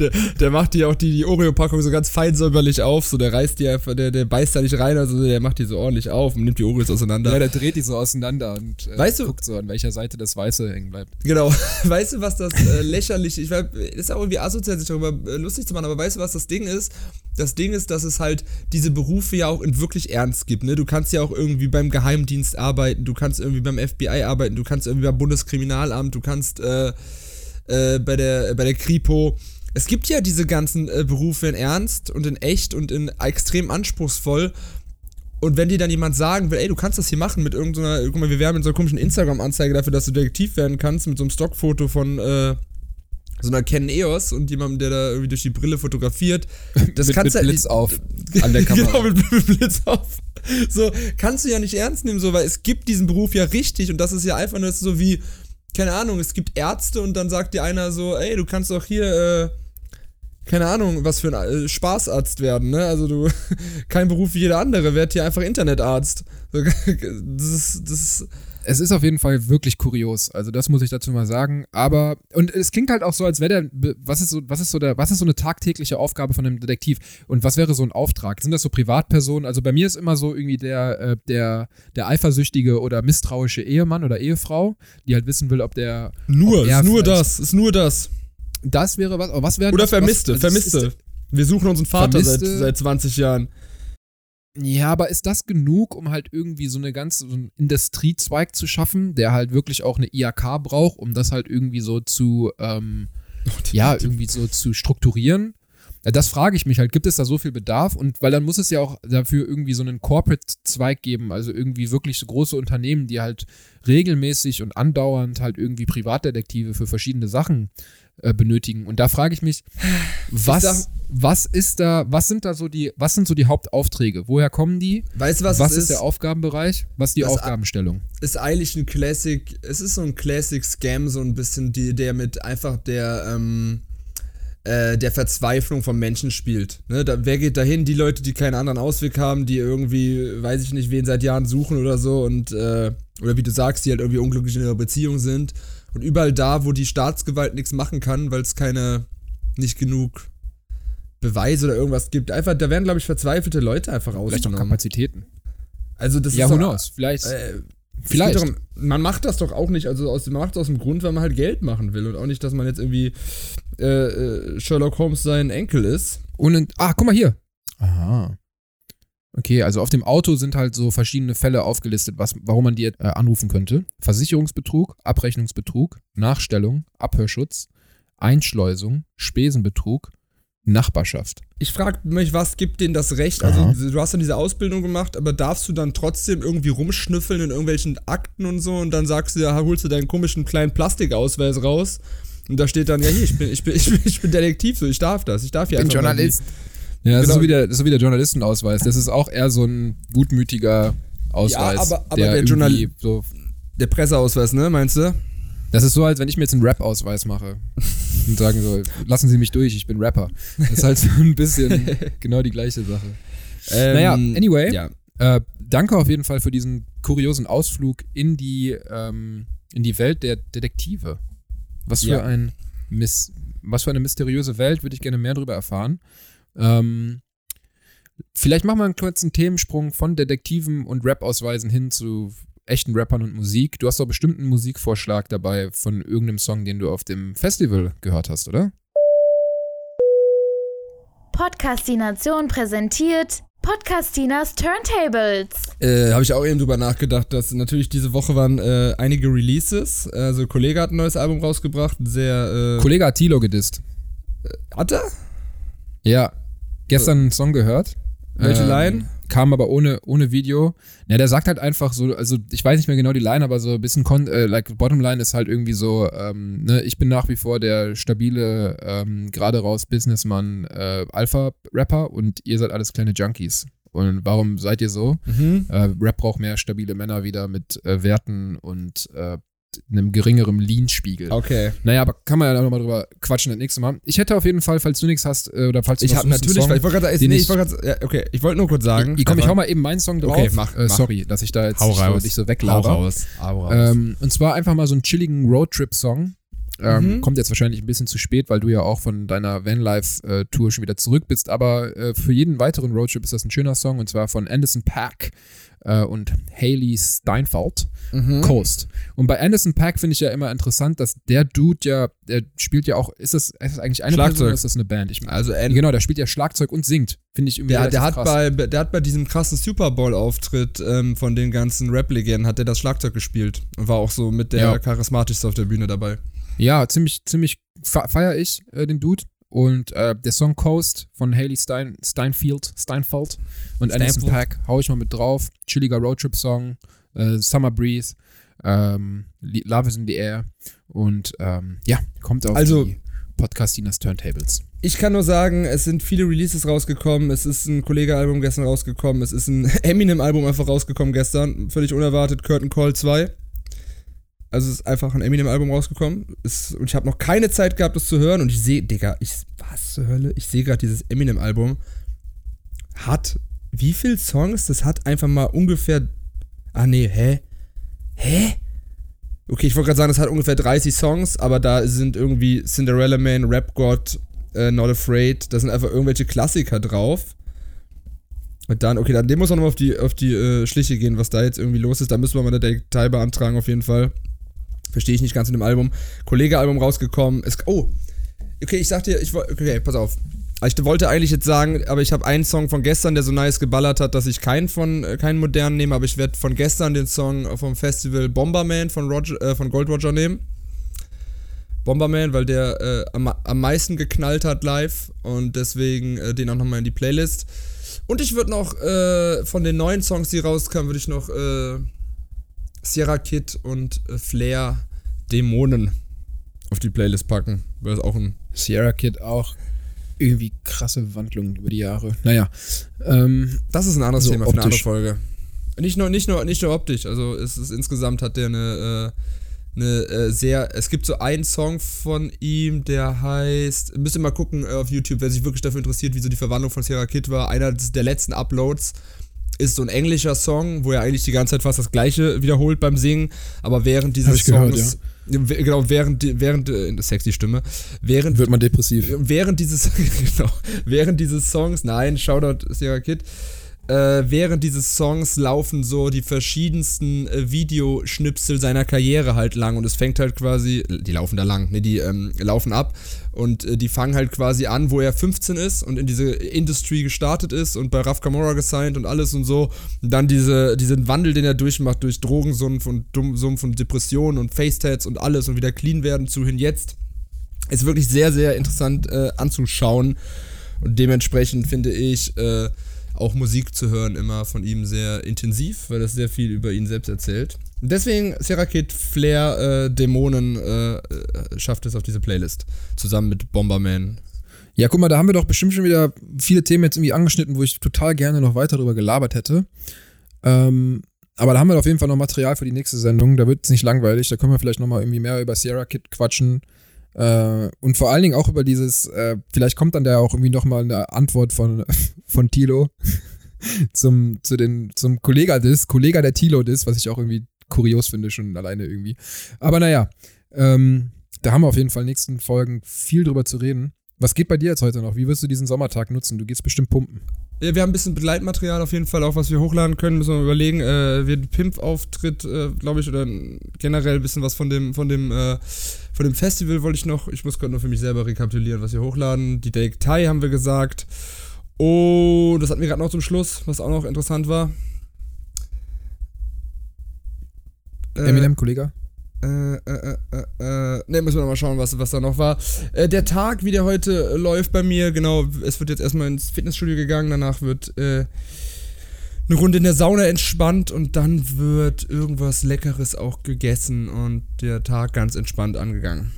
Der, der macht die auch die, die Oreo-Packung so ganz fein säuberlich auf, so der reißt die einfach, der, der beißt da nicht rein, also der macht die so ordentlich auf und nimmt die Oreos auseinander. ja, der dreht die so auseinander und äh, Weißt du- guckt so, an welcher Seite das Weiße hängen bleibt. Genau. [laughs] Weißt du, was das äh, lächerlich ich weiß, ist auch irgendwie asozial, sich darüber äh, lustig zu machen, aber weißt du, was das Ding ist? Das Ding ist, dass es halt diese Berufe ja auch in wirklich ernst gibt, ne? Du kannst ja auch irgendwie beim Geheimdienst arbeiten, du kannst irgendwie beim FBI arbeiten, du kannst irgendwie beim Bundeskriminalamt, du kannst äh, äh, bei der bei der Kripo. Es gibt ja diese ganzen äh, Berufe in ernst und in echt und in extrem anspruchsvoll. Und wenn dir dann jemand sagen will, ey, du kannst das hier machen mit irgendeiner, guck mal, wir werben mit so einer komischen Instagram-Anzeige dafür, dass du Detektiv werden kannst, mit so einem Stockfoto von äh, so einer Canon EOS und jemandem, der da irgendwie durch die Brille fotografiert. [laughs] Das mit, kannst mit du Blitz auf [laughs] an der Kamera. Genau, mit, mit Blitz auf. So, kannst du ja nicht ernst nehmen, so, weil es gibt diesen Beruf ja richtig und das ist ja einfach nur so wie, keine Ahnung, es gibt Ärzte und dann sagt dir einer so, ey, du kannst doch hier, äh, keine Ahnung, was für ein äh, Spaßarzt werden, ne? Also du, [laughs] kein Beruf wie jeder andere, werd hier einfach Internetarzt. [laughs] Das ist, das ist, Es ist auf jeden Fall wirklich kurios. Also das muss ich dazu mal sagen. Aber und es klingt halt auch so, als wäre der was ist so was ist so der was ist so eine tagtägliche Aufgabe von einem Detektiv und was wäre so ein Auftrag? Sind das so Privatpersonen? Also bei mir ist immer so irgendwie der äh, der der eifersüchtige oder misstrauische Ehemann oder Ehefrau, die halt wissen will, ob der nur, ob ist nur das, ist nur das. Das wäre was. Aber was wäre Oder was, Vermisste, was, also Vermisste. Ist, Wir suchen unseren Vater seit, seit 20 Jahren. Ja, aber ist das genug, um halt irgendwie so eine ganze so einen Industriezweig zu schaffen, der halt wirklich auch eine IAK braucht, um das halt irgendwie so zu, ähm, [laughs] ja, irgendwie so zu strukturieren? Das frage ich mich halt, gibt es da so viel Bedarf? Und weil dann muss es ja auch dafür irgendwie so einen Corporate-Zweig geben, also irgendwie wirklich so große Unternehmen, die halt regelmäßig und andauernd halt irgendwie Privatdetektive für verschiedene Sachen äh, benötigen. Und da frage ich mich, was, sag- was ist da, was sind da so die, was sind so die Hauptaufträge? Woher kommen die? Weißt du, was, Was, ist, ist? der Aufgabenbereich? Was ist die Aufgabenstellung? ist eigentlich ein Classic, es ist so ein Classic-Scam, so ein bisschen, die, der mit einfach der, ähm, äh, der Verzweiflung von Menschen spielt. Ne? Da, wer geht dahin? Die Leute, die keinen anderen Ausweg haben, die irgendwie, weiß ich nicht, wen seit Jahren suchen oder so und, äh, oder wie du sagst, die halt irgendwie unglücklich in ihrer Beziehung sind. Und überall da, wo die Staatsgewalt nichts machen kann, weil es keine, nicht genug Beweise oder irgendwas gibt. Einfach, da werden, glaube ich, verzweifelte Leute einfach Vielleicht auch ausgenommen. Kapazitäten. Also das Ja, ist who doch- knows? Vielleicht. äh, Vielleicht. Darum, man macht das doch auch nicht, also aus, man macht es aus dem Grund, weil man halt Geld machen will und auch nicht, dass man jetzt irgendwie äh, äh, Sherlock Holmes sein Enkel ist. Und ah, guck mal hier. Aha. Okay, also auf dem Auto sind halt so verschiedene Fälle aufgelistet, was, warum man die äh, anrufen könnte. Versicherungsbetrug, Abrechnungsbetrug, Nachstellung, Abhörschutz, Einschleusung, Spesenbetrug, Nachbarschaft. Ich frage mich, was gibt denen das Recht? Also, du hast dann diese Ausbildung gemacht, aber darfst du dann trotzdem irgendwie rumschnüffeln in irgendwelchen Akten und so und dann sagst du, ja, holst du deinen komischen kleinen Plastikausweis raus und da steht dann, ja, hier, ich bin, ich bin, [laughs] ich bin, ich bin Detektiv, so, ich darf das, ich darf hier Bin einfach mal Journalist. Ja, das, Genau. ist so wie der, das ist so wie der Journalistenausweis. Das ist auch eher so ein gutmütiger Ausweis. aber- aber der der irgendwie Journal- so, der Presseausweis, ne, meinst du? Das ist so, als wenn ich mir jetzt einen Rap-Ausweis mache [laughs] und sagen so, lassen Sie mich durch, ich bin Rapper. Das ist halt so ein bisschen [laughs] genau die gleiche Sache. Ähm, Naja, anyway. Ja. Äh, danke auf jeden Fall für diesen kuriosen Ausflug in die, ähm, in die Welt der Detektive. Was für Ja. ein Miss, was für eine mysteriöse Welt, würde ich gerne mehr darüber erfahren. Ähm, vielleicht machen wir einen kurzen Themensprung von Detektiven und Rap-Ausweisen hin zu echten Rappern und Musik. Du hast doch bestimmt einen Musikvorschlag dabei von irgendeinem Song, den du auf dem Festival gehört hast, oder? Podcastination präsentiert Podcastinas Turntables. Äh, Habe ich auch eben drüber nachgedacht, dass natürlich diese Woche waren äh, einige Releases. Also, Kollege hat ein neues Album rausgebracht, sehr. Äh, Kollege hat Tilo gedisst. hat er? Ja, gestern einen Song gehört. Welche Ähm, Line? Kam aber ohne, ohne Video. Ja, der sagt halt einfach so, also ich weiß nicht mehr genau die Line, aber so ein bisschen, Kon äh, like, Bottomline ist halt irgendwie so, ähm, ne, ich bin nach wie vor der stabile, ähm, gerade raus Businessmann, äh, Alpha-Rapper und ihr seid alles kleine Junkies. Und warum seid ihr so? Mhm. Äh, Rap braucht mehr stabile Männer wieder mit äh, Werten und äh, einem geringeren Lean-Spiegel. Okay. Naja, aber kann man ja nochmal drüber quatschen das nächste Mal. Ich hätte auf jeden Fall, falls du nichts hast, äh, oder falls du Ich habe natürlich, Song, ich wollte gerade nee, ich- wollte gerade, ja, okay, ich wollte nur kurz sagen. ich, komm, ich hau mal eben meinen Song drauf. Okay, mach, Äh, mach. sorry, dass ich da jetzt Hau nicht so, raus. nicht so Hau weglaber. raus. Hau raus. Ähm, und zwar einfach mal so einen chilligen Roadtrip-Song. Ähm, Mhm. Kommt jetzt wahrscheinlich ein bisschen zu spät, weil du ja auch von deiner Vanlife-Tour schon wieder zurück bist. Aber äh, für jeden weiteren Roadtrip ist das ein schöner Song und zwar von Anderson Pack äh, und Haley Steinfeld. Mhm. Coast. Und bei Anderson Pack finde ich ja immer interessant, dass der Dude ja, der spielt ja auch, ist das, ist das eigentlich eine Schlagzeug. Person oder ist das eine Band? Ich, Also, genau, der spielt ja Schlagzeug und singt. Finde ich irgendwie der, der, hat krass. bei, der hat bei diesem krassen Super Bowl-Auftritt ähm, von den ganzen Rap-Legenden, hat der das Schlagzeug gespielt und war auch so mit der Ja. charismatischste auf der Bühne dabei. Ja, ziemlich, ziemlich feiere ich äh, den Dude. Und äh, der Song Coast von Haley Stein, Steinfeld, Steinfeld und Anderson. Pack hau ich mal mit drauf. Chilliger Roadtrip-Song, äh, Summer Breeze, ähm, Love is in the Air und ähm, ja, kommt auf Also- die Podcastinas Turntables. Ich kann nur sagen, es sind viele Releases rausgekommen. Es ist ein Kollege-Album gestern rausgekommen. Es ist ein [laughs] Eminem-Album einfach rausgekommen gestern. Völlig unerwartet. Curtain Call 2. Also ist einfach ein Eminem-Album rausgekommen. Es, und ich habe noch keine Zeit gehabt, das zu hören. Und ich sehe, Digga, ich, was zur Hölle? Ich sehe gerade dieses Eminem-Album. Hat wie viele Songs? Das hat einfach mal ungefähr. Ah, nee, hä? Hä? Okay, ich wollte gerade sagen, das hat ungefähr 30 Songs, aber da sind irgendwie Cinderella Man, Rap God, äh, Not Afraid, da sind einfach irgendwelche Klassiker drauf. Und dann, okay, dann dem muss man nochmal auf die, auf die äh, Schliche gehen, was da jetzt irgendwie los ist. Da müssen wir mal eine Datei beantragen, auf jeden Fall. Verstehe ich nicht ganz in dem Album. Kollege-Album rausgekommen. Es, oh, okay, ich sag dir, ich woll- okay, pass auf. Ich wollte eigentlich jetzt sagen, aber ich habe einen Song von gestern, der so nice geballert hat, dass ich keinen von äh, keinen modernen nehme, aber ich werde von gestern den Song vom Festival Bomberman von Roger, äh, von Gold Roger nehmen. Bomberman, weil der äh, am, am meisten geknallt hat live und deswegen äh, den auch nochmal in die Playlist. Und ich würde noch äh, von den neuen Songs, die rauskamen, würde ich noch äh, Sierra Kid und äh, Flair Dämonen auf die Playlist packen, weil das auch ein Sierra Kid auch irgendwie krasse Wandlungen über die Jahre. Naja, ähm, Das ist ein anderes So Thema für eine andere optisch. Folge. Nicht nur, nicht nur, nicht nur optisch, also es ist insgesamt hat der eine, äh, eine äh, sehr. Es gibt so einen Song von ihm, der heißt. Müsst ihr mal gucken äh, auf YouTube, wer sich wirklich dafür interessiert, wie so die Verwandlung von Sierra Kid war. Einer der letzten Uploads ist so ein englischer Song, wo er eigentlich die ganze Zeit fast das gleiche wiederholt beim Singen, aber während dieses ich gehört, Songs. Genau, während, während, äh, sexy Stimme, während wird man depressiv. während dieses [laughs] genau, während dieses Songs, nein, Shoutout Sierra Kid, äh, während dieses Songs laufen so die verschiedensten äh, Videoschnipsel seiner Karriere halt lang und es fängt halt quasi, die laufen da lang, ne, die ähm, laufen ab und äh, die fangen halt quasi an, wo er 15 ist und in diese Industry gestartet ist und bei Raf Kamora gesigned und alles und so und dann diese, diesen Wandel, den er durchmacht durch Drogensumpf und Dummsumpf und Depressionen und Facetats und alles und wieder clean werden zu hin jetzt ist wirklich sehr, sehr interessant äh, anzuschauen. Und dementsprechend finde ich äh, auch Musik zu hören immer von ihm sehr intensiv, weil das sehr viel über ihn selbst erzählt. Deswegen Serakit Flair äh, Dämonen äh, äh, schafft es auf diese Playlist. Zusammen mit Bomberman. Ja, guck mal, da haben wir doch bestimmt schon wieder viele Themen jetzt irgendwie angeschnitten, wo ich total gerne noch weiter darüber gelabert hätte. Ähm, aber da haben wir auf jeden Fall noch Material für die nächste Sendung. Da wird es nicht langweilig. Da können wir vielleicht nochmal irgendwie mehr über Sierra Kid quatschen. Äh, und vor allen Dingen auch über dieses, äh, vielleicht kommt dann da auch irgendwie nochmal eine Antwort von, [laughs] von Tilo [laughs] zum, zu den, zum Kollega-Diss, Kollega der Tilo-Diss, was ich auch irgendwie kurios finde, schon alleine irgendwie. Aber naja, ähm, da haben wir auf jeden Fall in den nächsten Folgen viel drüber zu reden. Was geht bei dir jetzt heute noch? Wie wirst du diesen Sommertag nutzen? Du gehst bestimmt pumpen. Ja, wir haben ein bisschen Begleitmaterial auf jeden Fall, auch was wir hochladen können, müssen wir mal überlegen. Äh, wird Pimp-Auftritt, äh, glaube ich, oder generell ein bisschen was von dem, von dem, äh, von dem Festival wollte ich noch. Ich muss gerade nur für mich selber rekapitulieren, was wir hochladen. Die Date haben wir gesagt. Und das hatten wir gerade noch zum Schluss, was auch noch interessant war. Eminem, Kollege? Äh, äh, äh, äh, ne, müssen wir noch mal schauen, was, was da noch war. Äh, der Tag, wie der heute äh, läuft bei mir, genau, es wird jetzt erstmal ins Fitnessstudio gegangen, danach wird äh, eine Runde in der Sauna entspannt und dann wird irgendwas Leckeres auch gegessen und der Tag ganz entspannt angegangen.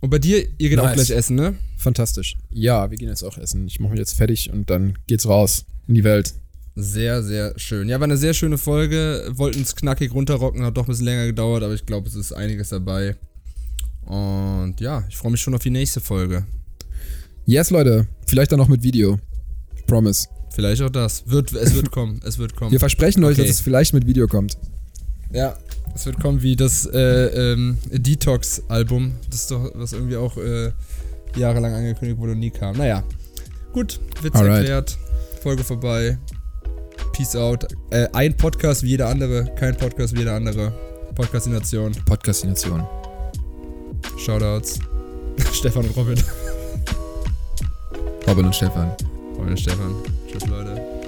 Und bei dir, ihr geht nice. auch gleich essen, ne? Fantastisch. Ja, wir gehen jetzt auch essen. Ich mache mich jetzt fertig und dann geht's raus in die Welt. Sehr, sehr schön. Ja, war eine sehr schöne Folge. Wollten es knackig runterrocken, hat doch ein bisschen länger gedauert, aber ich glaube, es ist einiges dabei. Und ja, ich freue mich schon auf die nächste Folge. Yes, Leute. Vielleicht dann noch mit Video. Promise. Vielleicht auch das. Wird, es wird kommen. Es wird kommen. Wir versprechen euch, dass es vielleicht mit Video kommt. Ja, es wird kommen wie das äh, ähm, Detox-Album. Das ist doch, was irgendwie auch äh, jahrelang angekündigt wurde und nie kam. Naja. Gut, Witz Alright. erklärt. Folge vorbei. Peace out. Äh, ein Podcast wie jeder andere, kein Podcast wie jeder andere. Podcastination. Podcastination. Shoutouts. [laughs] Stefan und Robin. Robin und Stefan. Robin und Stefan. Tschüss, Leute.